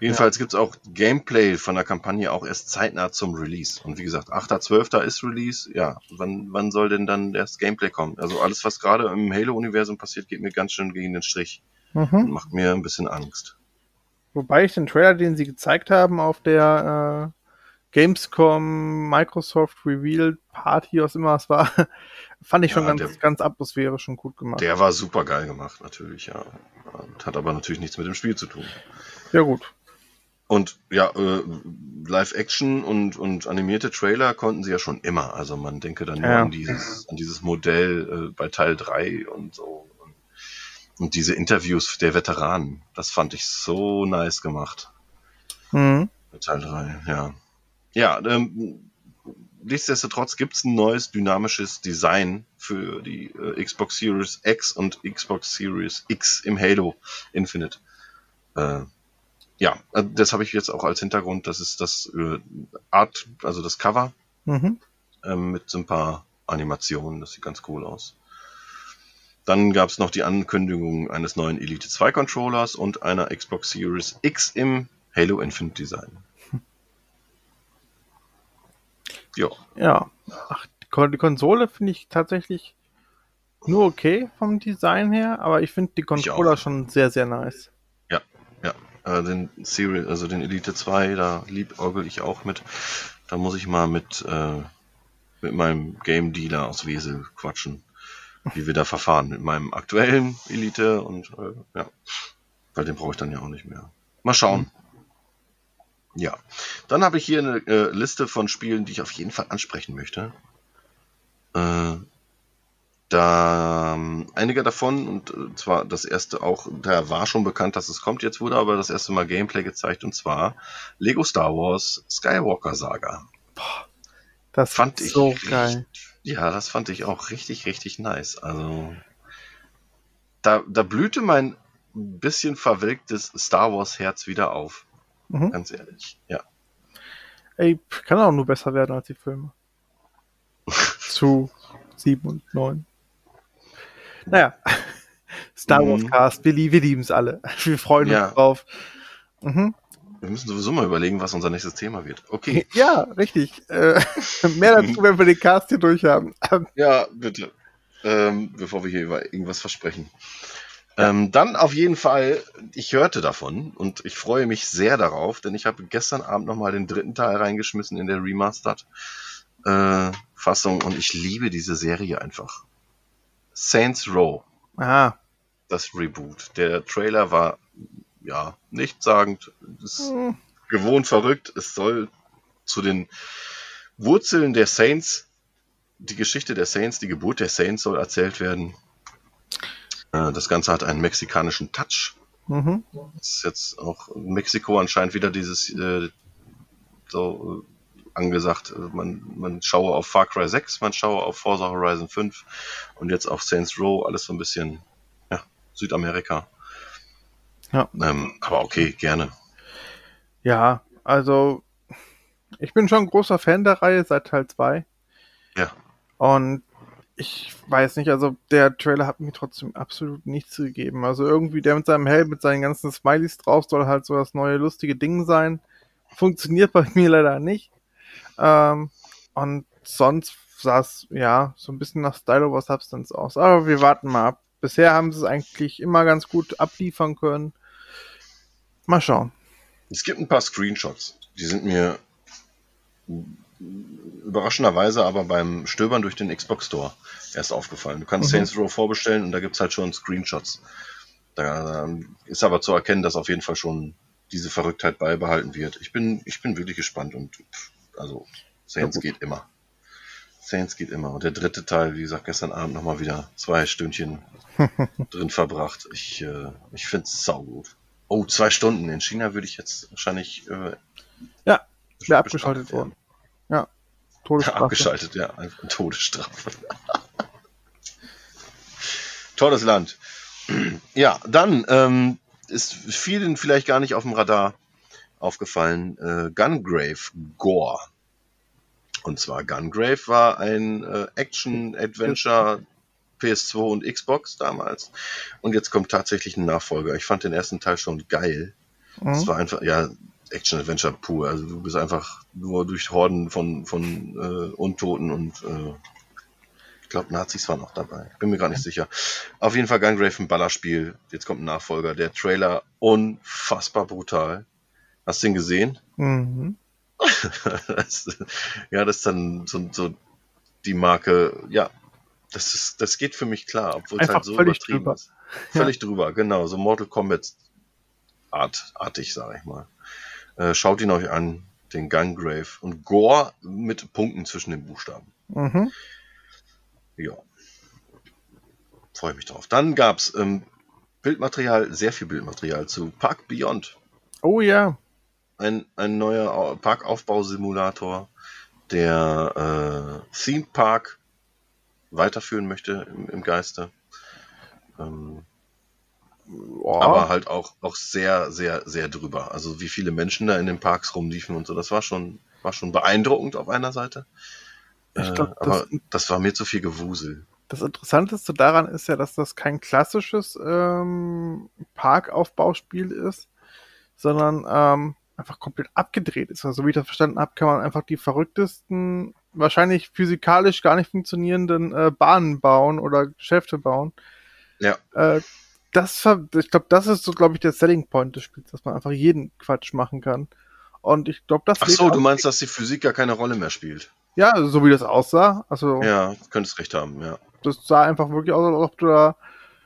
Jedenfalls gibt's auch Gameplay von der Kampagne auch erst zeitnah zum Release. Und wie gesagt, 8.12. ist Release. Ja, wann, wann soll denn dann erst Gameplay kommen? Also alles, was gerade im Halo-Universum passiert, geht mir ganz schön gegen den Strich und mhm. macht mir ein bisschen Angst. Wobei ich den Trailer, den sie gezeigt haben auf der äh, Gamescom Microsoft Reveal Party, was immer es war, fand ich schon Ja, ganz, der- ganz atmosphärisch und gut gemacht. Der war super geil gemacht, natürlich, ja. Und hat aber natürlich nichts mit dem Spiel zu tun. ja, gut. Und ja, äh, Live-Action und, und animierte Trailer konnten sie ja schon immer. Also man denke dann nur Ja. an dieses, an dieses Modell äh, bei Teil 3 und so. Und, und diese Interviews der Veteranen, das fand ich so nice gemacht. Mhm. Bei Teil 3, ja. Ja, ähm, nichtsdestotrotz gibt's ein neues dynamisches Design für die äh, Xbox Series X und Xbox Series X im Halo Infinite. Äh, ja, äh, das habe ich jetzt auch als Hintergrund. Das ist das äh, Art, also das Cover Mhm. ähm, mit so ein paar Animationen, das sieht ganz cool aus. Dann gab es noch die Ankündigung eines neuen Elite 2 Controllers und einer Xbox Series X im Halo Infinite Design. Ja. Ja. Ach, die Konsole finde ich tatsächlich nur okay vom Design her, aber ich finde die Controller schon sehr, sehr nice. Ja, ja. Äh, den Serial, also den Elite 2, da liebäugel ich auch mit. Da muss ich mal mit, äh, mit meinem Game Dealer aus Wesel quatschen, wie wir da verfahren. Mit meinem aktuellen Elite und äh, ja, weil den brauche ich dann ja auch nicht mehr. Mal schauen. Mhm. Ja, dann habe ich hier eine äh, Liste von Spielen, die ich auf jeden Fall ansprechen möchte. Äh, da ähm, einige davon, und äh, zwar das erste auch, da war schon bekannt, dass es kommt, jetzt wurde aber das erste Mal Gameplay gezeigt, und zwar Lego Star Wars Skywalker Saga. Boah, das fand ich so geil. Ja, das fand ich auch richtig, richtig nice. Also, da, da blühte mein bisschen verwelktes Star Wars Herz wieder auf. Mhm. Ganz ehrlich, ja. Ey, kann auch nur besser werden als die Filme. Zu 7 und 9. Naja, Star Wars mhm. Cast, wir, wir lieben es alle. Wir freuen ja. uns drauf. Mhm. Wir müssen sowieso mal überlegen, was unser nächstes Thema wird. Okay. Ja, richtig. Äh, mehr dazu, wenn wir den Cast hier durch haben. ja, bitte. Ähm, bevor wir hier über irgendwas versprechen. Ähm, dann auf jeden Fall, ich hörte davon und ich freue mich sehr darauf, denn ich habe gestern Abend nochmal den dritten Teil reingeschmissen in der Remastered äh, Fassung und ich liebe diese Serie einfach. Saints Row. Aha. Das Reboot. Der Trailer war ja nichtssagend. Ist hm. gewohnt verrückt. Es soll zu den Wurzeln der Saints, die Geschichte der Saints, die Geburt der Saints soll erzählt werden. Äh, das Ganze hat einen mexikanischen Touch. Mhm. Das ist jetzt auch in Mexiko anscheinend wieder dieses äh, so angesagt. Also man, man schaue auf Far Cry 6, man schaue auf Forza Horizon 5 und jetzt auf Saints Row, alles so ein bisschen ja, Südamerika. Ja. Ähm, aber okay, gerne. Ja, also ich bin schon ein großer Fan der Reihe seit Teil 2. Ja. Und ich weiß nicht, also der Trailer hat mir trotzdem absolut nichts gegeben. Also irgendwie der mit seinem Helm, mit seinen ganzen Smileys drauf, soll halt so das neue lustige Ding sein. Funktioniert bei mir leider nicht. Ähm, und sonst sah es ja so ein bisschen nach Style over Substance aus. Aber wir warten mal ab. Bisher haben sie es eigentlich immer ganz gut abliefern können. Mal schauen. Es gibt ein paar Screenshots. Die sind mir überraschenderweise aber beim Stöbern durch den Xbox Store erst aufgefallen. Du kannst mhm. Saints Row vorbestellen und da gibt es halt schon Screenshots. Da ist aber zu erkennen, dass auf jeden Fall schon diese Verrücktheit beibehalten wird. Ich bin, ich bin wirklich gespannt und pff, also Saints geht immer. Saints geht immer. Und der dritte Teil, wie gesagt, gestern Abend nochmal wieder zwei Stündchen drin verbracht. Ich, äh, ich finde es saugut. Oh, zwei Stunden. In China würde ich jetzt wahrscheinlich. Äh, ja, wäre abgeschaltet worden. Ja, Todesstrafe. Ja, abgeschaltet, ja. Todesstrafe. Tolles Land. Ja, dann ähm, ist vielen vielleicht gar nicht auf dem Radar aufgefallen, äh, Gungrave Gore. Und zwar Gungrave war ein äh, Action-Adventure PS2 und Xbox damals. Und jetzt kommt tatsächlich ein Nachfolger. Ich fand den ersten Teil schon geil. Es mhm. war einfach, ja, Action-Adventure pur. Also du bist einfach nur durch Horden von, von äh, Untoten und äh, ich glaube Nazis waren auch dabei. Bin mir gar nicht sicher. Auf jeden Fall Gungrave ein Ballerspiel. Jetzt kommt ein Nachfolger. Der Trailer unfassbar brutal. Hast du ihn gesehen? Mhm. das, ja, das ist dann so, so die Marke, ja, das ist, das geht für mich klar, obwohl es halt so übertrieben drüber. ist. Völlig ja. drüber, genau, so Mortal Kombat Art, artig, sage ich mal. Äh, schaut ihn euch an, den Gungrave und Gore mit Punkten zwischen den Buchstaben. Mhm. Ja. Freue mich drauf. Dann gab es ähm, Bildmaterial, sehr viel Bildmaterial zu Park Beyond. Oh ja ein, ein neuer Parkaufbausimulator, der äh, Theme Park weiterführen möchte im, im Geiste. Ähm, oh. Aber halt auch, auch sehr, sehr, sehr drüber. Also wie viele Menschen da in den Parks rumliefen und so, das war schon, war schon beeindruckend auf einer Seite. Ich glaub, äh, aber das, das war mir zu viel Gewusel. Das Interessanteste daran ist ja, dass das kein klassisches ähm, Parkaufbauspiel ist, sondern ähm, einfach komplett abgedreht ist. Also, wie ich das verstanden habe, kann man einfach die verrücktesten, wahrscheinlich physikalisch gar nicht funktionierenden äh, Bahnen bauen oder Geschäfte bauen. Ja. Äh, das, ich glaube, das ist so, glaube ich, der Selling Point des Spiels, dass man einfach jeden Quatsch machen kann. Und ich glaube, das. Ach so, du meinst, dass die Physik gar keine Rolle mehr spielt? Ja, so wie das aussah. Also. Ja, könntest recht haben, ja. Das sah einfach wirklich aus, als ob du da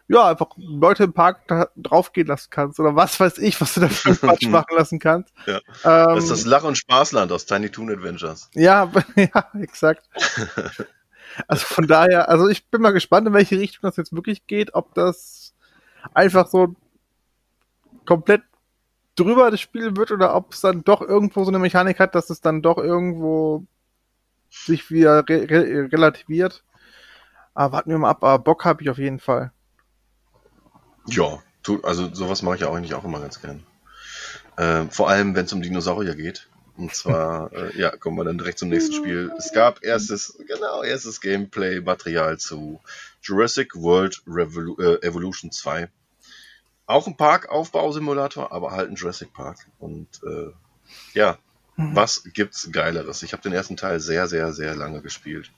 ja, einfach Leute im Park draufgehen lassen kannst oder was weiß ich, was du da für Quatsch machen lassen kannst. Ja. Ähm, das ist das Lach- und Spaßland aus Tiny Toon Adventures. Ja, ja, exakt. also von daher, also ich bin mal gespannt, in welche Richtung das jetzt wirklich geht, ob das einfach so komplett drüber das Spiel wird oder ob es dann doch irgendwo so eine Mechanik hat, dass es dann doch irgendwo sich wieder re re relativiert. Aber warten wir mal ab, aber Bock habe ich auf jeden Fall. Ja, tu, also sowas mache ich ja eigentlich auch immer ganz gern. Äh, vor allem, wenn es um Dinosaurier geht. Und zwar, äh, ja, kommen wir dann direkt zum nächsten Spiel. Es gab erstes, genau, erstes Gameplay-Material zu Jurassic World Revolu äh, Evolution 2. Auch ein Parkaufbausimulator, aber halt ein Jurassic Park. Und äh, ja, mhm. was gibt's Geileres? Ich habe den ersten Teil sehr, sehr, sehr lange gespielt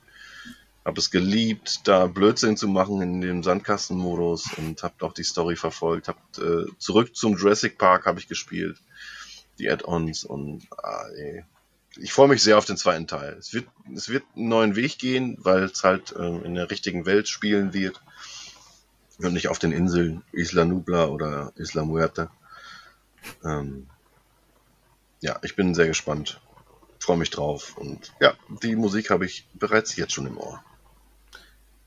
habe es geliebt, da Blödsinn zu machen in dem Sandkastenmodus und habe auch die Story verfolgt. Hab, äh, zurück zum Jurassic Park habe ich gespielt, die Add-ons und ah, ey. Ich freue mich sehr auf den zweiten Teil. Es wird, es wird einen neuen Weg gehen, weil es halt äh, in der richtigen Welt spielen wird und nicht auf den Inseln Isla Nubla oder Isla Muerte. Ähm, ja, ich bin sehr gespannt. Freue mich drauf. Und ja, die Musik habe ich bereits jetzt schon im Ohr.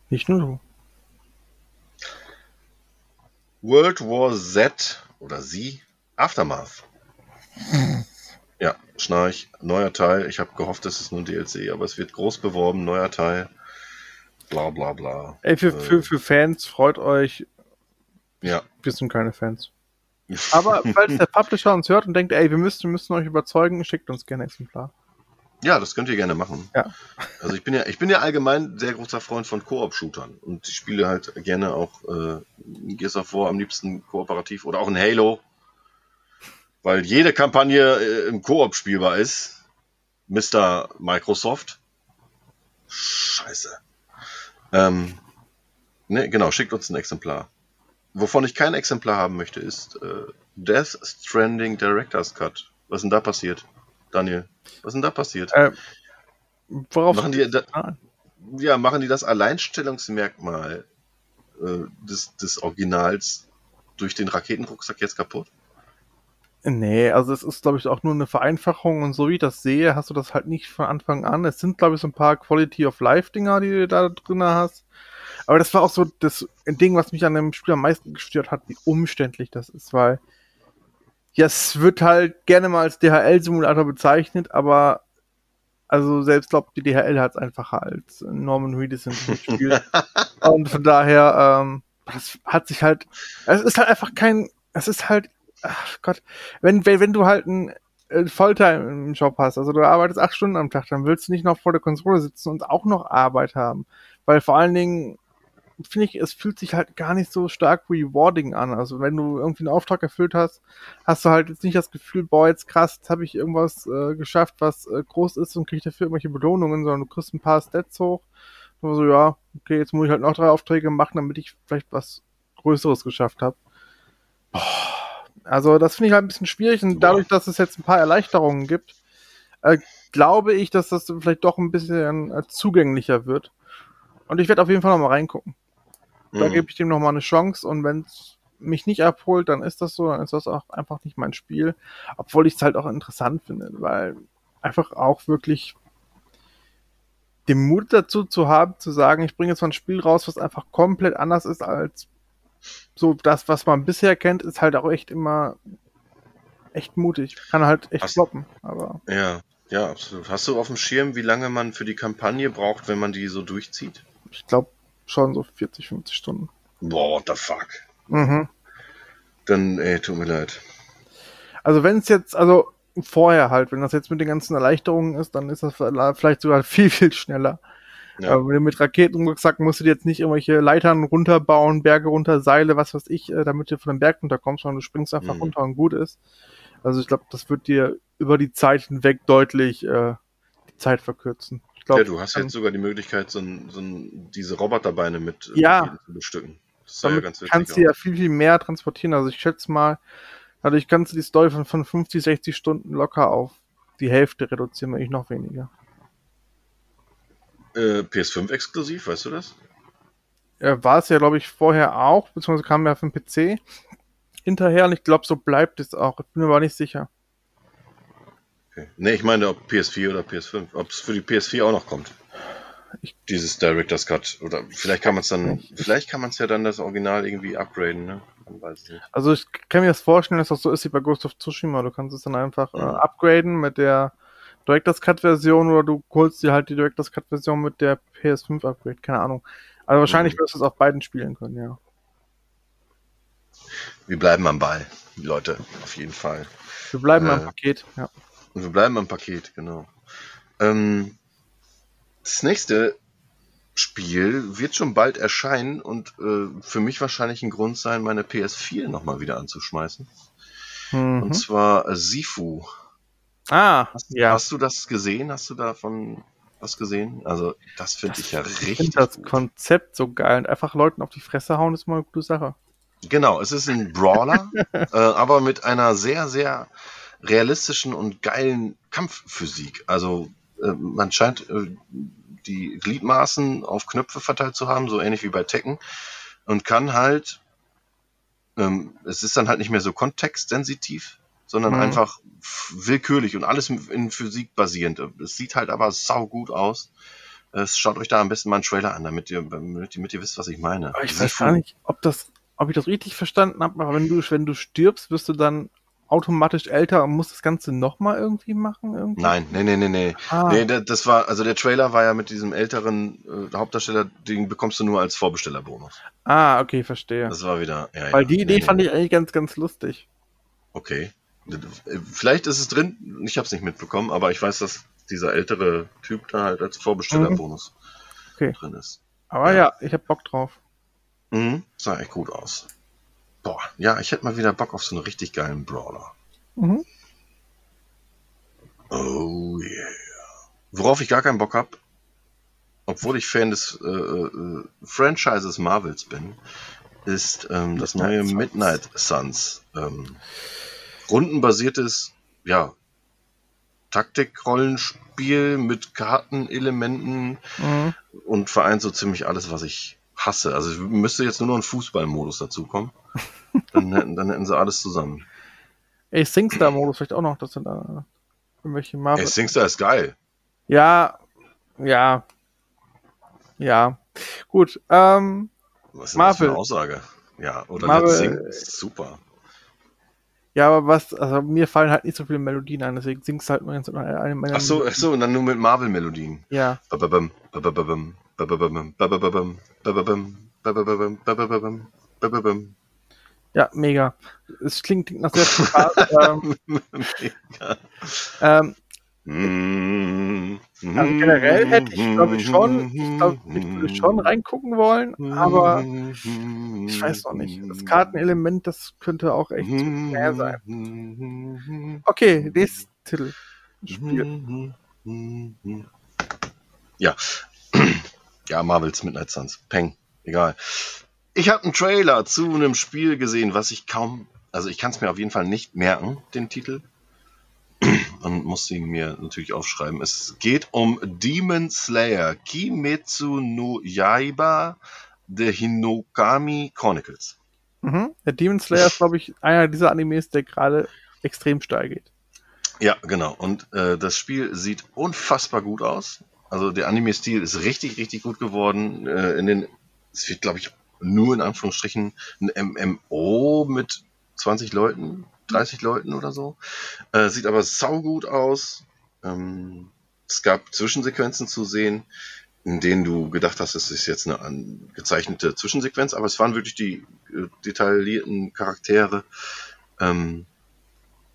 Nicht nur du. World War Z oder Sie Aftermath. Ja, Schnarch, neuer Teil. Ich habe gehofft, das ist nur ein DLC, aber es wird groß beworben, neuer Teil. Bla bla bla. Ey, für, äh, für, für Fans freut euch. Ja. Wir sind keine Fans. Aber falls der Publisher uns hört und denkt, ey, wir müssen, müssen euch überzeugen, schickt uns gerne ein Exemplar. Ja, das könnt ihr gerne machen. Ja. Also ich bin ja, ich bin ja allgemein sehr großer Freund von Koop-Shootern und ich spiele halt gerne auch äh, Gears of War am liebsten kooperativ oder auch in Halo, weil jede Kampagne äh, im Koop spielbar ist. Mr. Microsoft. Scheiße. Ähm, ne, genau, schickt uns ein Exemplar. Wovon ich kein Exemplar haben möchte, ist äh, Death Stranding Director's Cut. Was ist denn da passiert? Daniel? Was ist denn da passiert? Äh, worauf machen die, da, ja, machen die das Alleinstellungsmerkmal äh, des, des Originals durch den Raketenrucksack jetzt kaputt? Nee, also es ist, glaube ich, auch nur eine Vereinfachung und so wie ich das sehe, hast du das halt nicht von Anfang an. Es sind, glaube ich, so ein paar Quality of Life-Dinger, die du da drin hast. Aber das war auch so das Ding, was mich an dem Spiel am meisten gestört hat, wie umständlich das ist, weil ja, es wird halt gerne mal als DHL-Simulator bezeichnet, aber also selbst glaubt die DHL hat es einfacher als Norman Reedus im Spiel. Und von daher, ähm, das hat sich halt, es ist halt einfach kein, es ist halt, ach Gott, wenn, wenn, wenn du halt ein äh, Volltime im Job hast, also du arbeitest acht Stunden am Tag, dann willst du nicht noch vor der Konsole sitzen und auch noch Arbeit haben. Weil vor allen Dingen, finde ich, es fühlt sich halt gar nicht so stark rewarding an. Also wenn du irgendwie einen Auftrag erfüllt hast, hast du halt jetzt nicht das Gefühl, boah, jetzt krass, jetzt habe ich irgendwas äh, geschafft, was äh, groß ist und krieg dafür irgendwelche Belohnungen, sondern du kriegst ein paar Stats hoch. Und so, ja, okay, jetzt muss ich halt noch drei Aufträge machen, damit ich vielleicht was Größeres geschafft habe. Also das finde ich halt ein bisschen schwierig und dadurch, dass es jetzt ein paar Erleichterungen gibt, äh, glaube ich, dass das vielleicht doch ein bisschen äh, zugänglicher wird. Und ich werde auf jeden Fall noch mal reingucken. Da mhm. gebe ich dem nochmal eine Chance und wenn es mich nicht abholt, dann ist das so, dann ist das auch einfach nicht mein Spiel. Obwohl ich es halt auch interessant finde, weil einfach auch wirklich den Mut dazu zu haben, zu sagen, ich bringe jetzt mal ein Spiel raus, was einfach komplett anders ist als so das, was man bisher kennt, ist halt auch echt immer echt mutig. Kann halt echt Hast, floppen, aber. Ja, ja, absolut. Hast du auf dem Schirm, wie lange man für die Kampagne braucht, wenn man die so durchzieht? Ich glaube, schon so 40, 50 Stunden. Boah, what the fuck. Mhm. Dann, ey, tut mir leid. Also wenn es jetzt, also vorher halt, wenn das jetzt mit den ganzen Erleichterungen ist, dann ist das vielleicht sogar viel, viel schneller. Ja. Äh, mit Raketenrucksack musst du dir jetzt nicht irgendwelche Leitern runterbauen, Berge runter, Seile, was weiß ich, äh, damit du von dem Berg runterkommst, sondern du springst einfach mhm. runter und gut ist. Also ich glaube, das wird dir über die Zeit hinweg deutlich äh, die Zeit verkürzen. Glaub, ja, du hast jetzt sogar die Möglichkeit, so, ein, so ein, diese Roboterbeine mit äh, ja, zu bestücken. Das damit ja kannst du ja viel, viel mehr transportieren. Also ich schätze mal, dadurch kannst du die Story von, von 50, 60 Stunden locker auf die Hälfte reduzieren, wenn nicht noch weniger. Äh, PS5 exklusiv, weißt du das? Ja, war es ja, glaube ich, vorher auch, beziehungsweise kam ja auf den PC hinterher und ich glaube, so bleibt es auch. Ich bin mir aber nicht sicher. Okay. Ne, ich meine, ob PS4 oder PS5, ob es für die PS4 auch noch kommt. Ich, Dieses Director's Cut. Oder vielleicht kann man es dann, ich, vielleicht kann man es ja dann das Original irgendwie upgraden, ne? Also ich kann mir das vorstellen, dass das so ist wie bei Ghost of Tsushima. Du kannst es dann einfach äh, mhm. upgraden mit der Director's Cut Version oder du holst dir halt die Director's Cut Version mit der PS5 Upgrade, keine Ahnung. Also wahrscheinlich mhm. wirst du es auf beiden spielen können, ja. Wir bleiben am Ball, Leute, auf jeden Fall. Wir bleiben äh, am Paket, ja. Wir bleiben am Paket, genau. Ähm, das nächste Spiel wird schon bald erscheinen und äh, für mich wahrscheinlich ein Grund sein, meine PS4 nochmal wieder anzuschmeißen. Mhm. Und zwar Sifu. Ah, hast, ja. Hast du das gesehen? Hast du davon was gesehen? Also, das finde ich ja richtig. Ich finde das gut. Konzept so geil und einfach Leuten auf die Fresse hauen ist mal eine gute Sache. Genau, es ist ein Brawler, äh, aber mit einer sehr, sehr realistischen und geilen Kampfphysik. Also, äh, man scheint äh, die Gliedmaßen auf Knöpfe verteilt zu haben, so ähnlich wie bei Tekken, und kann halt, ähm, es ist dann halt nicht mehr so kontextsensitiv, sondern mhm. einfach willkürlich und alles in Physik basierend. Es sieht halt aber sau gut aus. Es schaut euch da am besten mal einen Trailer an, damit ihr, damit ihr, wisst, was ich meine. Aber ich weiß gar nicht, ob das, ob ich das richtig verstanden habe, aber wenn du, wenn du stirbst, wirst du dann automatisch älter und muss das Ganze nochmal irgendwie machen? Irgendwie? Nein, nee, nee, nee, nee. Ah. nee. Das war, also der Trailer war ja mit diesem älteren äh, Hauptdarsteller, den bekommst du nur als Vorbestellerbonus. Ah, okay, verstehe. Das war wieder, ja, Weil ja, die Idee nee, fand nee. ich eigentlich ganz, ganz lustig. Okay. Vielleicht ist es drin, ich habe es nicht mitbekommen, aber ich weiß, dass dieser ältere Typ da halt als Vorbestellerbonus mhm. okay. drin ist. Aber ja, ja ich habe Bock drauf. Mhm, sah echt gut aus. Boah, ja, ich hätte mal wieder Bock auf so einen richtig geilen Brawler. Mhm. Oh yeah. Worauf ich gar keinen Bock habe, obwohl ich Fan des äh, äh, Franchises Marvels bin, ist ähm, das neue Midnight Suns. Ähm, rundenbasiertes, ja, Taktikrollenspiel mit Kartenelementen mhm. und vereint so ziemlich alles, was ich hasse. Also müsste jetzt nur noch ein Fußballmodus dazukommen. dann, hätten, dann hätten sie alles zusammen. Ey, Singstar-Modus vielleicht auch noch, das sind da irgendwelche Marvel. Ey, Singstar ist geil. Ja, ja, ja. Gut, ähm, Was ist Marvel. das für eine Aussage? Ja, oder Marvel, Sing, super. Ja, aber was, also mir fallen halt nicht so viele Melodien ein, deswegen singst du halt nur eine meiner Ach so, ach so, und dann nur mit Marvel-Melodien. Ja. Ja, mega. Es klingt, klingt nach sehr viel Spaß. ähm, mega. Ähm, also generell hätte ich, glaube ich, schon, ich glaube, ich würde schon reingucken wollen, aber ich weiß noch nicht. Das Kartenelement, das könnte auch echt mehr sein. Okay, nächstes Titel. Spiel. Ja. Ja, Marvels Midnight Suns. Peng. Egal. Ich habe einen Trailer zu einem Spiel gesehen, was ich kaum, also ich kann es mir auf jeden Fall nicht merken, den Titel und musste ihn mir natürlich aufschreiben. Es geht um Demon Slayer Kimetsu no Yaiba The Hinokami Chronicles. Mhm. Der Demon Slayer ist, glaube ich, einer dieser Animes, der gerade extrem steil geht. Ja, genau. Und äh, das Spiel sieht unfassbar gut aus. Also der Anime-Stil ist richtig, richtig gut geworden. Äh, in den, es wird, glaube ich, nur in Anführungsstrichen ein MMO mit 20 Leuten 30 Leuten oder so. Äh, sieht aber saugut aus. Ähm, es gab Zwischensequenzen zu sehen, in denen du gedacht hast, es ist jetzt eine gezeichnete Zwischensequenz, aber es waren wirklich die äh, detaillierten Charaktere ähm,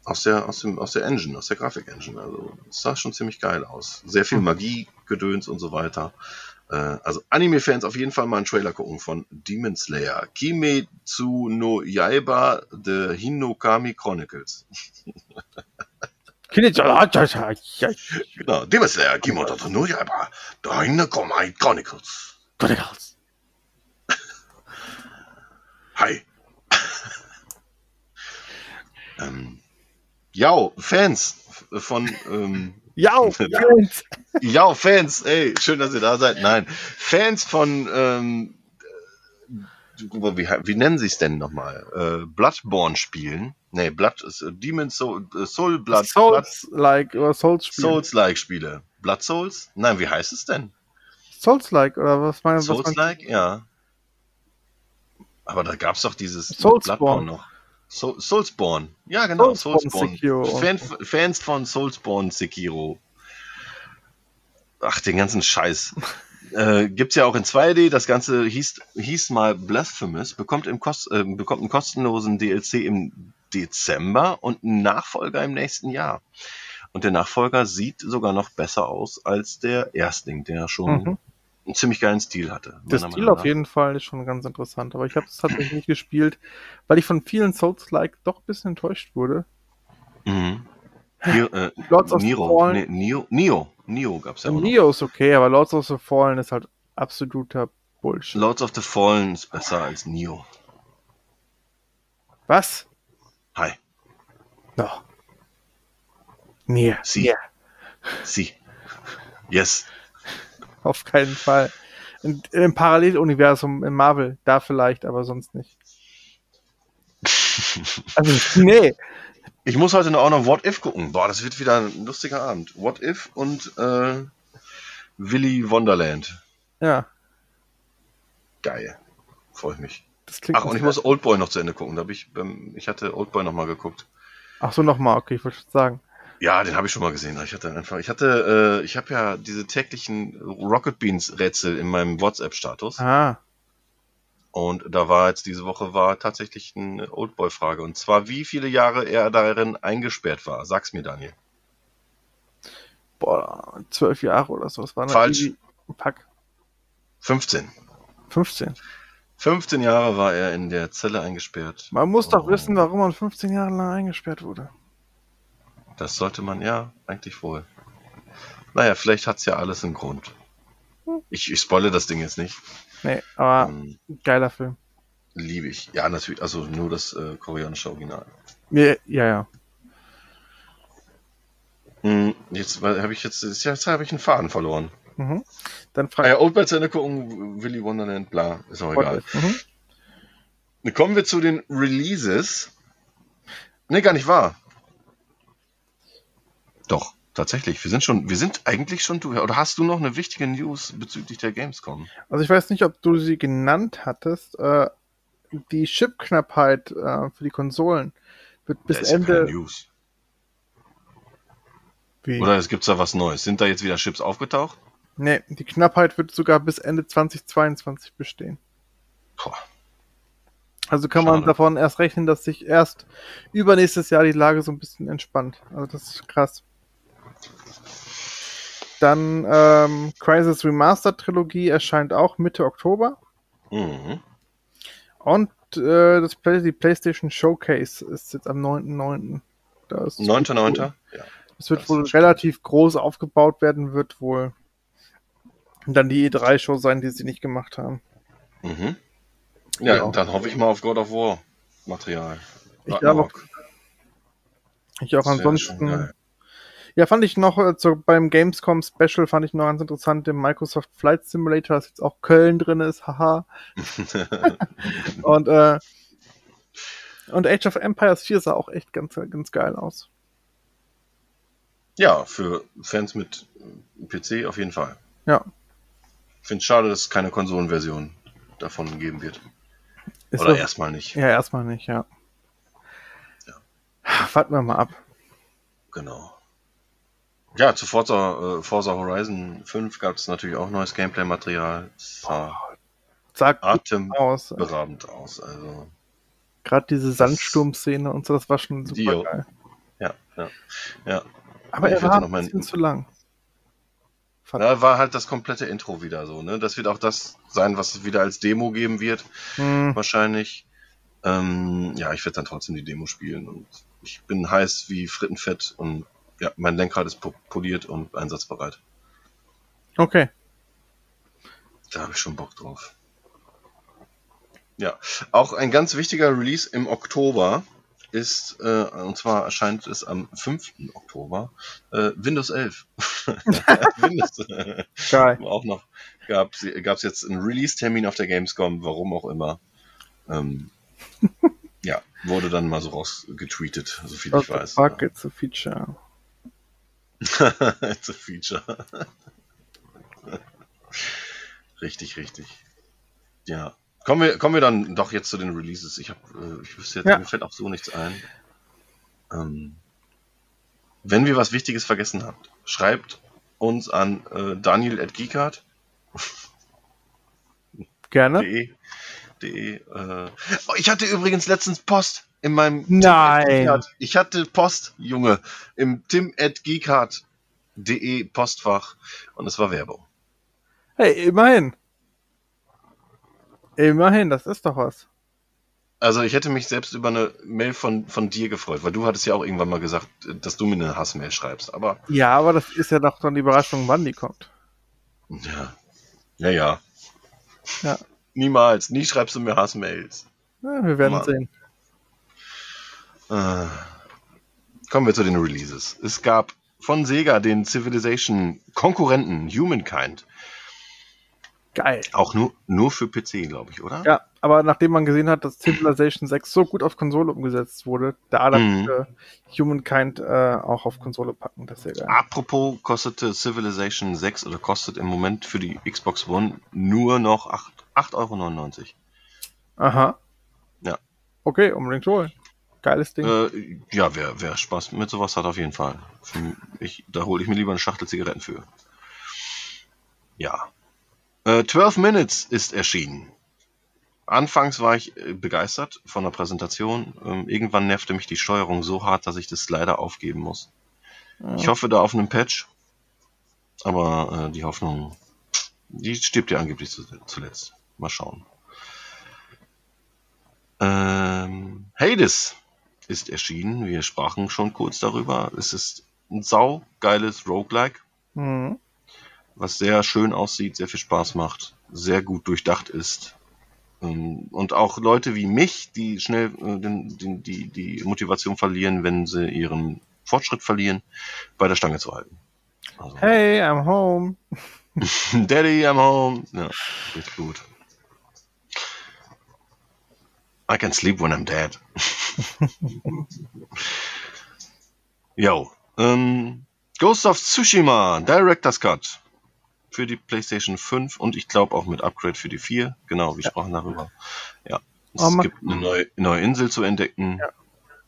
aus der, aus, dem, aus der Engine, aus der Grafik-Engine. Also es sah schon ziemlich geil aus. Sehr viel hm. Magie, Gedöns und so weiter. Äh, also Anime-Fans auf jeden Fall mal einen Trailer gucken von Demon Slayer. Kimetsu no Yaiba The Hinokami Chronicles. genau, Demon Slayer Kimetsu no Yaiba The Hinokami Chronicles. Chronicles. Hi. ähm, ja, Fans von ähm, ja, Fans. ja, Fans, ey, schön, dass ihr da seid. Nein, Fans von, ähm, wie, wie nennen sie es denn nochmal? Äh, Bloodborne spielen. Nee, Blood, äh, Demon Soul, äh, Soul Blood. Souls-like oder Souls-Spiele. Souls-like Spiele. Blood Souls? Nein, wie heißt es denn? Souls-like oder was meinst du? Souls-like, ja. Aber da gab es doch dieses Bloodborne noch. Soul, Soulsborne. Ja, genau, Soulsborne. Soulsborne. Fan, Fans von Soulsborne Sekiro. Ach, den ganzen Scheiß. äh, gibt's ja auch in 2D. Das Ganze hieß, hieß mal Blasphemous. Bekommt, im Kost, äh, bekommt einen kostenlosen DLC im Dezember und einen Nachfolger im nächsten Jahr. Und der Nachfolger sieht sogar noch besser aus als der Erstling, der schon mhm einen ziemlich geilen Stil hatte. Der Stil auf jeden Fall ist schon ganz interessant, aber ich habe es tatsächlich nicht gespielt, weil ich von vielen Souls-like doch ein bisschen enttäuscht wurde. Mhm. Neo, äh, Lords of the Fallen. Nee, Neo, Neo, Neo gab's ja auch Neo ist okay, aber Lords of the Fallen ist halt absoluter Bullshit. Lords of the Fallen ist besser als Neo. Was? Hi. No. Nee. Sie. Yeah. Sie. Yes. Auf keinen Fall. Im Paralleluniversum, im Marvel, da vielleicht, aber sonst nicht. Also, nee. Ich muss heute auch noch What If gucken. Boah, das wird wieder ein lustiger Abend. What If und äh, Willy Wonderland. Ja. Geil. Freue ich mich. Ach, und ich muss Oldboy noch zu Ende gucken. Da hab ich, ich hatte Oldboy noch mal geguckt. Ach so, noch mal. Okay, ich wollte sagen. Ja, den habe ich schon mal gesehen. Ich hatte einfach, ich hatte, äh, ich habe ja diese täglichen Rocket Beans Rätsel in meinem WhatsApp-Status. Ah. Und da war jetzt diese Woche war tatsächlich eine Oldboy-Frage. Und zwar, wie viele Jahre er darin eingesperrt war. Sag's mir, Daniel. Boah, zwölf Jahre oder so. Das war Falsch. Pack. 15. 15. 15 Jahre war er in der Zelle eingesperrt. Man muss doch oh. wissen, warum man 15 Jahre lang eingesperrt wurde. Das sollte man ja eigentlich wohl. Naja, vielleicht hat es ja alles einen Grund. Ich, ich spoile das Ding jetzt nicht. Nee, aber ähm, geiler Film. Liebe ich. Ja, natürlich. Also nur das äh, koreanische Original. Ja, ja. ja. Hm, jetzt habe ich jetzt, jetzt habe ich einen Faden verloren. Mhm. Dann frage ah, ja, Old Bad Ende gucken, Willy Wonderland, bla, ist auch egal. Mhm. Dann kommen wir zu den Releases. Ne, gar nicht wahr. Doch, tatsächlich. Wir sind schon, wir sind eigentlich schon durch. Oder hast du noch eine wichtige News bezüglich der Gamescom? Also ich weiß nicht, ob du sie genannt hattest. Äh, die Chipknappheit äh, für die Konsolen wird bis ist Ende. Ja News. Wie? Oder es gibt da was Neues. Sind da jetzt wieder Chips aufgetaucht? Nee, die Knappheit wird sogar bis Ende 2022 bestehen. Boah. Also kann Schade. man davon erst rechnen, dass sich erst übernächstes Jahr die Lage so ein bisschen entspannt. Also das ist krass. Dann ähm, Crisis Remastered Trilogie erscheint auch Mitte Oktober. Mhm. Und äh, das Play die PlayStation Showcase ist jetzt am 9.9. 9.9. Ja. Das wird das wohl relativ cool. groß aufgebaut werden, wird wohl dann die E3-Show sein, die sie nicht gemacht haben. Mhm. Ja, ja, dann hoffe ich mal auf God of War Material. Ich auch. Ich auch ansonsten. Ja, fand ich noch äh, so beim Gamescom Special fand ich noch ganz interessant, den Microsoft Flight Simulator, dass jetzt auch Köln drin ist, haha. und, äh, und Age of Empires 4 sah auch echt ganz, ganz geil aus. Ja, für Fans mit PC auf jeden Fall. Ja. Ich finde es schade, dass es keine Konsolenversion davon geben wird. Ist Oder erstmal nicht. Ja, erstmal nicht, ja. ja. Warten wir mal ab. Genau. Ja, zu Forza, äh, Forza Horizon 5 gab es natürlich auch neues Gameplay-Material. Sagt atemberabend aus. aus. Also, Gerade diese Sandsturm-Szene und so, das war schon super Dio. geil. Ja, ja, ja. Aber er war ein bisschen zu lang. Ja, war halt das komplette Intro wieder so, ne? Das wird auch das sein, was es wieder als Demo geben wird. Hm. Wahrscheinlich. Ähm, ja, ich werde dann trotzdem die Demo spielen und ich bin heiß wie Frittenfett und ja, mein Lenkrad ist poliert und einsatzbereit. Okay. Da habe ich schon Bock drauf. Ja, auch ein ganz wichtiger Release im Oktober ist, äh, und zwar erscheint es am 5. Oktober, äh, Windows 11. Windows. Geil. auch noch gab es jetzt einen Release-Termin auf der Gamescom, warum auch immer. Ähm, ja, wurde dann mal so rausgetweetet, so viel ich weiß. Fuck, ja. a feature. It's a feature. richtig, richtig. Ja. Kommen wir, kommen wir dann doch jetzt zu den Releases. Ich, hab, äh, ich wüsste jetzt, ja. mir fällt auch so nichts ein. Ähm, wenn wir was Wichtiges vergessen habt, schreibt uns an äh, Daniel at Geekart. Gerne. De, de, äh. oh, ich hatte übrigens letztens Post in meinem Nein. Ich hatte Post, Junge, im tim at geekart.de Postfach und es war Werbung. Hey, immerhin. Immerhin, das ist doch was. Also ich hätte mich selbst über eine Mail von, von dir gefreut, weil du hattest ja auch irgendwann mal gesagt, dass du mir eine Hassmail schreibst, aber... Ja, aber das ist ja doch dann die Überraschung, wann die kommt. Ja. Ja, ja. Ja. Niemals. Nie schreibst du mir Hassmails. Ja, wir werden Mann. sehen. Äh, kommen wir zu den Releases. Es gab von Sega den Civilization Konkurrenten Humankind Geil. Auch nur, nur für PC, glaube ich, oder? Ja, aber nachdem man gesehen hat, dass Civilization 6 so gut auf Konsole umgesetzt wurde, da dann mhm. äh, Humankind äh, auch auf Konsole packen, das ist ja geil. Apropos kostete Civilization 6 oder kostet im Moment für die Xbox One nur noch 8,99 Euro. Aha. Ja. Okay, unbedingt holen. Geiles Ding. Äh, ja, wer, wer Spaß mit sowas hat, auf jeden Fall. Ich, da hole ich mir lieber eine Schachtel Zigaretten für. Ja, äh, 12 Minutes ist erschienen. Anfangs war ich äh, begeistert von der Präsentation. Ähm, irgendwann nervte mich die Steuerung so hart, dass ich das leider aufgeben muss. Ja. Ich hoffe da auf einen Patch, aber äh, die Hoffnung, die stirbt ja angeblich zuletzt. Mal schauen. Ähm, Hades ist erschienen. Wir sprachen schon kurz darüber. Es ist ein saugeiles Roguelike. Mhm was sehr schön aussieht, sehr viel Spaß macht, sehr gut durchdacht ist. Ähm, und auch Leute wie mich, die schnell äh, den, die, die Motivation verlieren, wenn sie ihren Fortschritt verlieren, bei der Stange zu halten. Also, hey, I'm home. Daddy, I'm home. Ja, richtig gut. I can sleep when I'm dead. Yo. Ähm, Ghost of Tsushima, Director's Cut für die PlayStation 5 und ich glaube auch mit Upgrade für die 4. Genau, wir ja. sprachen darüber. Ja. Es oh, gibt eine neue, neue, Insel zu entdecken ja.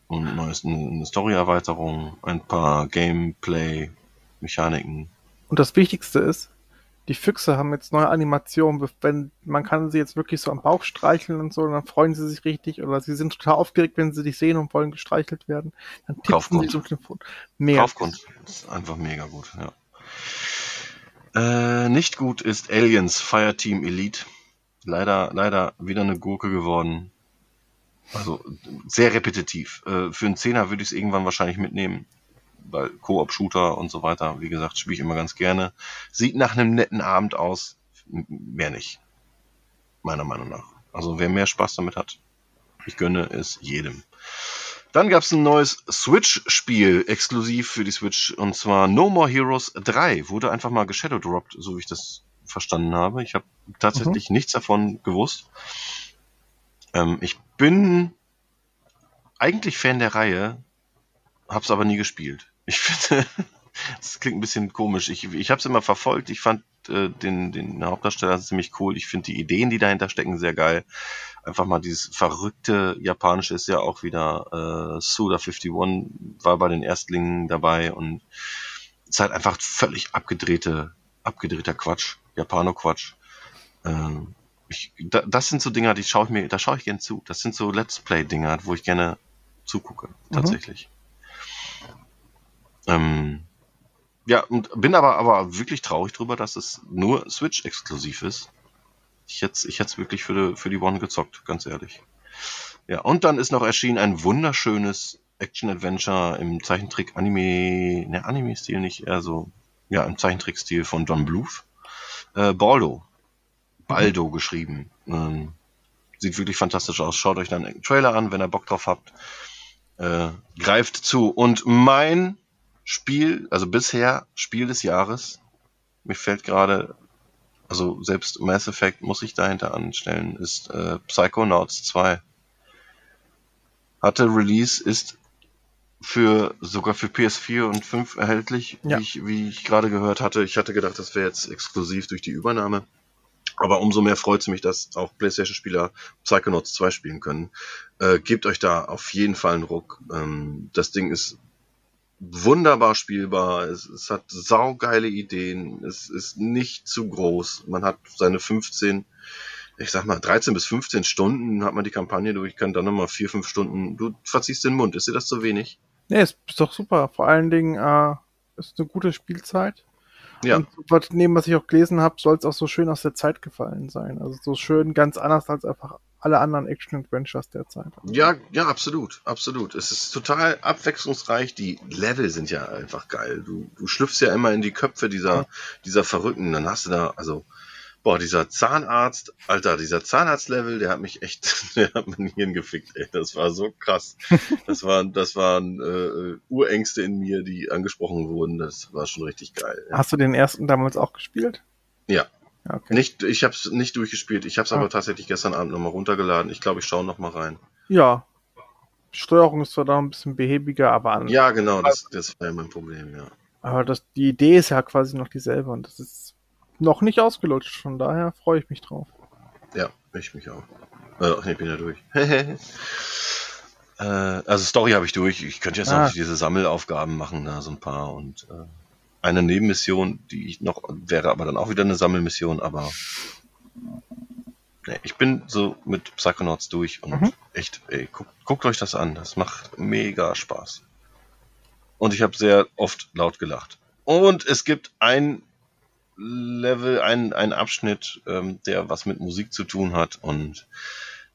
und neues, eine Story-Erweiterung, ein paar Gameplay-Mechaniken. Und das Wichtigste ist, die Füchse haben jetzt neue Animationen. Wenn, man kann sie jetzt wirklich so am Bauch streicheln und so, dann freuen sie sich richtig. Oder sie sind total aufgeregt, wenn sie dich sehen und wollen gestreichelt werden. Dann tippen Kaufgrund. sie so Mehr. Kaufgrund. Das ist einfach mega gut, ja. Äh, nicht gut ist Aliens Fireteam Elite. Leider, leider wieder eine Gurke geworden. Also sehr repetitiv. Äh, für einen Zehner würde ich es irgendwann wahrscheinlich mitnehmen. Weil Koop-Shooter und so weiter, wie gesagt, spiele ich immer ganz gerne. Sieht nach einem netten Abend aus. Mehr nicht. Meiner Meinung nach. Also wer mehr Spaß damit hat, ich gönne es jedem. Dann gab es ein neues Switch-Spiel exklusiv für die Switch und zwar No More Heroes 3. Wurde einfach mal geshadowdropped, so wie ich das verstanden habe. Ich habe tatsächlich mhm. nichts davon gewusst. Ähm, ich bin eigentlich Fan der Reihe, hab's aber nie gespielt. Ich finde, das klingt ein bisschen komisch. Ich, ich habe es immer verfolgt. Ich fand äh, den, den Hauptdarsteller ziemlich cool. Ich finde die Ideen, die dahinter stecken, sehr geil einfach mal dieses verrückte Japanische ist ja auch wieder äh, Suda 51 war bei den Erstlingen dabei und ist halt einfach völlig abgedrehte, abgedrehter Quatsch, Japano-Quatsch. Ähm, ich, da, das sind so Dinger, die schaue ich mir, da schaue ich gerne zu. Das sind so Let's Play-Dinger, wo ich gerne zugucke, mhm. tatsächlich. Mhm. Ähm, ja, und bin aber, aber wirklich traurig drüber, dass es nur Switch-exklusiv ist. Ich hätte ich es wirklich für die, für die One gezockt, ganz ehrlich. Ja, und dann ist noch erschienen ein wunderschönes Action-Adventure im Zeichentrick-Anime, ne, Anime-Stil nicht, eher so, ja, im Zeichentrick-Stil von Don Bluth. Äh, Baldo. Baldo mhm. geschrieben. Ähm, sieht wirklich fantastisch aus. Schaut euch dann einen Trailer an, wenn ihr Bock drauf habt. Äh, greift zu. Und mein Spiel, also bisher Spiel des Jahres, mir fällt gerade, also selbst Mass Effect muss ich dahinter anstellen, ist äh, Psychonauts 2. Hatte Release, ist für sogar für PS4 und 5 erhältlich, ja. wie ich, wie ich gerade gehört hatte. Ich hatte gedacht, das wäre jetzt exklusiv durch die Übernahme. Aber umso mehr freut es mich, dass auch PlayStation-Spieler Psychonauts 2 spielen können. Äh, gebt euch da auf jeden Fall einen Ruck. Ähm, das Ding ist wunderbar spielbar. Es, es hat saugeile Ideen. Es ist nicht zu groß. Man hat seine 15, ich sag mal 13 bis 15 Stunden hat man die Kampagne durch, kann dann nochmal 4, 5 Stunden. Du verziehst den Mund. Ist dir das zu wenig? Nee, ist, ist doch super. Vor allen Dingen äh, ist eine gute Spielzeit. Ja. Und was, neben was ich auch gelesen habe, soll es auch so schön aus der Zeit gefallen sein. Also so schön ganz anders als einfach alle anderen Action-Adventures der Zeit. Ja, ja, absolut, absolut. Es ist total abwechslungsreich. Die Level sind ja einfach geil. Du, du schlüpfst ja immer in die Köpfe dieser, ja. dieser Verrückten. Dann hast du da, also Boah, dieser Zahnarzt, Alter, dieser Zahnarzt-Level, der hat mich echt, der hat mein Hirn gefickt, ey. Das war so krass. Das waren, das waren äh, Urängste in mir, die angesprochen wurden. Das war schon richtig geil. Hast du den ersten damals auch gespielt? Ja. Okay. Nicht, ich habe es nicht durchgespielt. Ich habe es ah. aber tatsächlich gestern Abend nochmal runtergeladen. Ich glaube, ich schaue nochmal rein. Ja. Die Steuerung ist zwar da ein bisschen behäbiger, aber an. Ja, genau, das, das war ja mein Problem, ja. Aber das, die Idee ist ja quasi noch dieselbe und das ist noch nicht ausgelutscht, von daher freue ich mich drauf. Ja, ich mich auch. Äh, ich bin ja durch. äh, also Story habe ich durch. Ich könnte jetzt ah. noch diese Sammelaufgaben machen, da so ein paar und äh, eine Nebenmission, die ich noch wäre, aber dann auch wieder eine Sammelmission, aber nee, ich bin so mit Psychonauts durch und mhm. echt, ey, guckt, guckt euch das an. Das macht mega Spaß. Und ich habe sehr oft laut gelacht. Und es gibt ein Level, ein, ein Abschnitt, ähm, der was mit Musik zu tun hat. Und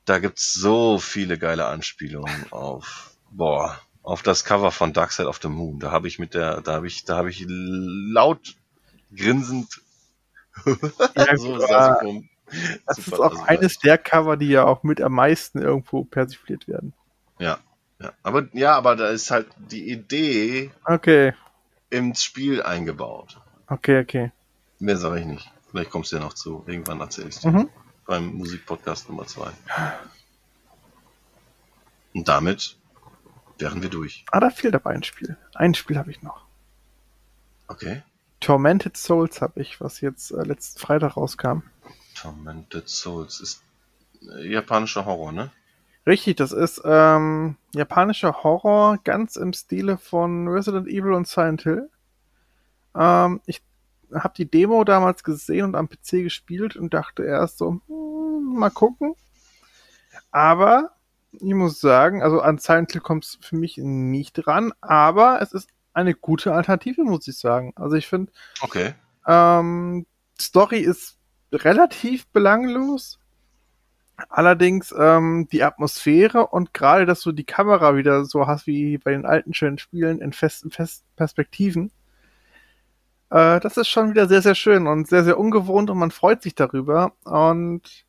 da gibt's so viele geile Anspielungen auf, boah, auf das Cover von Dark Side of the Moon. Da habe ich mit der, da habe ich, da habe ich laut grinsend ja, so ja, Das ist auch also eines der Cover, die ja auch mit am meisten irgendwo persifliert werden. Ja, ja. Aber ja, aber da ist halt die Idee okay. ins Spiel eingebaut. Okay, okay. Mehr sage ich nicht. Vielleicht kommst du ja noch zu. Irgendwann erzähle ich dir. Mhm. Beim Musikpodcast Nummer 2. Und damit wären wir durch. Ah, da fehlt aber ein Spiel. Ein Spiel habe ich noch. Okay. Tormented Souls habe ich, was jetzt äh, letzten Freitag rauskam. Tormented Souls ist äh, japanischer Horror, ne? Richtig, das ist ähm, japanischer Horror, ganz im Stile von Resident Evil und Silent Hill. Ähm, ich habe die Demo damals gesehen und am PC gespielt und dachte erst so, hm, mal gucken. Aber ich muss sagen, also an Silent Hill kommt es für mich nicht dran, aber es ist eine gute Alternative, muss ich sagen. Also ich finde, okay. ähm, Story ist relativ belanglos. Allerdings ähm, die Atmosphäre und gerade, dass du die Kamera wieder so hast wie bei den alten schönen Spielen in festen festen Perspektiven, äh, das ist schon wieder sehr, sehr schön und sehr, sehr ungewohnt und man freut sich darüber. Und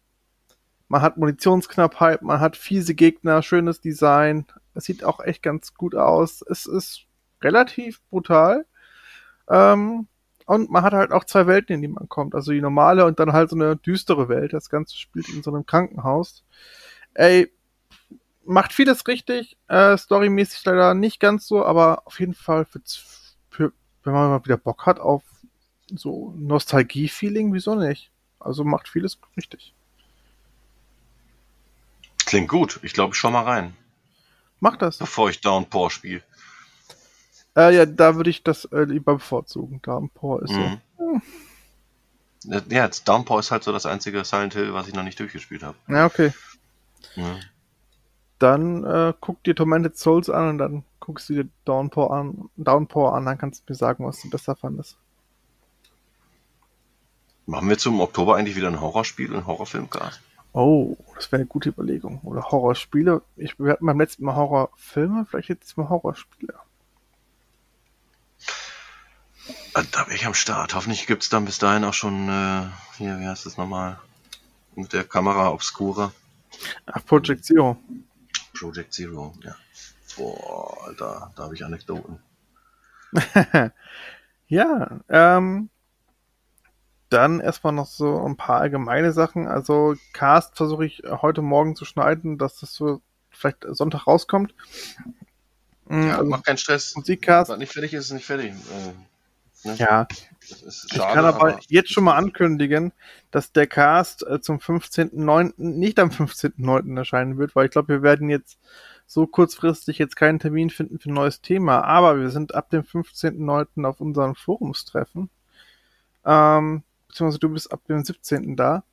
man hat Munitionsknappheit, man hat fiese Gegner, schönes Design. Es sieht auch echt ganz gut aus. Es ist relativ brutal. Ähm, und man hat halt auch zwei Welten, in die man kommt. Also die normale und dann halt so eine düstere Welt. Das Ganze spielt in so einem Krankenhaus. Ey, macht vieles richtig. Äh, storymäßig leider nicht ganz so, aber auf jeden Fall für, für wenn man mal wieder Bock hat auf so Nostalgie-Feeling, wieso nicht? Also macht vieles richtig. Klingt gut. Ich glaube, ich schau mal rein. Mach das. Bevor ich Downpour spiele. Äh, ja, da würde ich das äh, lieber bevorzugen. Downpour ist mhm. so. Hm. Ja, jetzt Downpour ist halt so das einzige Silent Hill, was ich noch nicht durchgespielt habe. Ja, okay. Ja. dann äh, guck dir Tormented Souls an und dann guckst du dir Downpour an, Downpour an, dann kannst du mir sagen, was du besser fandest. Machen wir zum Oktober eigentlich wieder ein Horrorspiel, ein Horrorfilmcast? Oh, das wäre eine gute Überlegung. Oder Horrorspiele. Ich, wir hatten beim letzten Mal Horrorfilme, vielleicht jetzt mal Horrorspiele. Äh, da bin ich am Start. Hoffentlich gibt es dann bis dahin auch schon, äh, hier, wie heißt das nochmal? Mit der Kamera Obscura. Ach, Project Zero. Project Zero, ja. Boah, Alter, da habe ich Anekdoten. ja, ähm, dann erstmal noch so ein paar allgemeine Sachen. Also Cast versuche ich heute Morgen zu schneiden, dass das so vielleicht Sonntag rauskommt. Ja, also, mach keinen Stress. Musikcast. Was nicht fertig ist, ist nicht fertig. Äh, ne? Ja. Schade, ich kann aber, aber jetzt schon mal ankündigen, dass der Cast äh, zum 15.09. nicht am 15.09. erscheinen wird, weil ich glaube, wir werden jetzt so kurzfristig jetzt keinen Termin finden für ein neues Thema, aber wir sind ab dem 15.09. auf unseren Forumstreffen. Ähm, beziehungsweise du bist ab dem 17. da.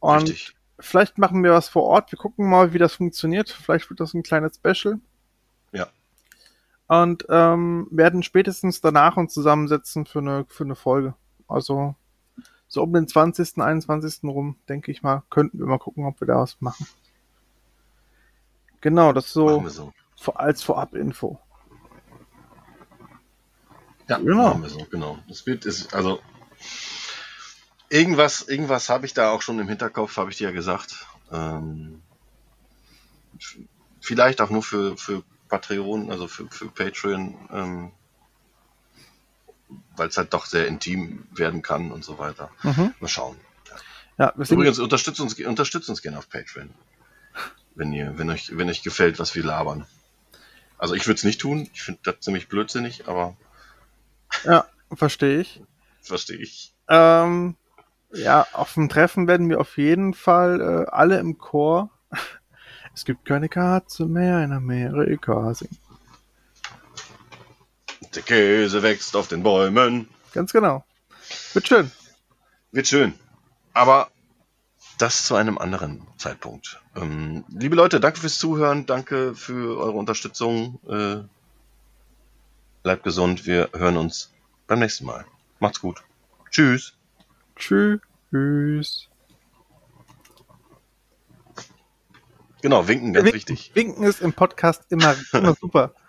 Und Richtig. vielleicht machen wir was vor Ort. Wir gucken mal, wie das funktioniert. Vielleicht wird das ein kleines Special. Ja. Und ähm, werden spätestens danach uns zusammensetzen für eine, für eine Folge. Also so um den 20., 21. rum, denke ich mal, könnten wir mal gucken, ob wir da was machen. Genau, das so, so. als Vorab-Info. Ja, genau. Machen wir so, genau. Das wird ist, also Irgendwas, irgendwas habe ich da auch schon im Hinterkopf, habe ich dir ja gesagt. Ähm, vielleicht auch nur für, für Patreon, also für, für Patreon, ähm, weil es halt doch sehr intim werden kann und so weiter. Mhm. Mal schauen. Ja. Übrigens, unterstützt uns, unterstützt uns gerne auf Patreon. Wenn ihr, wenn euch, wenn euch gefällt, was wir labern. Also ich würde es nicht tun, ich finde das ziemlich blödsinnig, aber. Ja, verstehe ich. Verstehe ich. Ähm, ja, auf dem Treffen werden wir auf jeden Fall äh, alle im Chor Es gibt keine Katze mehr in Amerika singen. Der Käse wächst auf den Bäumen. Ganz genau. Wird schön. Wird schön. Aber das zu einem anderen Zeitpunkt. Ähm, liebe Leute, danke fürs Zuhören, danke für eure Unterstützung. Äh, bleibt gesund, wir hören uns beim nächsten Mal. Macht's gut. Tschüss. Tschüss. Genau, winken, ganz winken, wichtig. Winken ist im Podcast immer, immer super.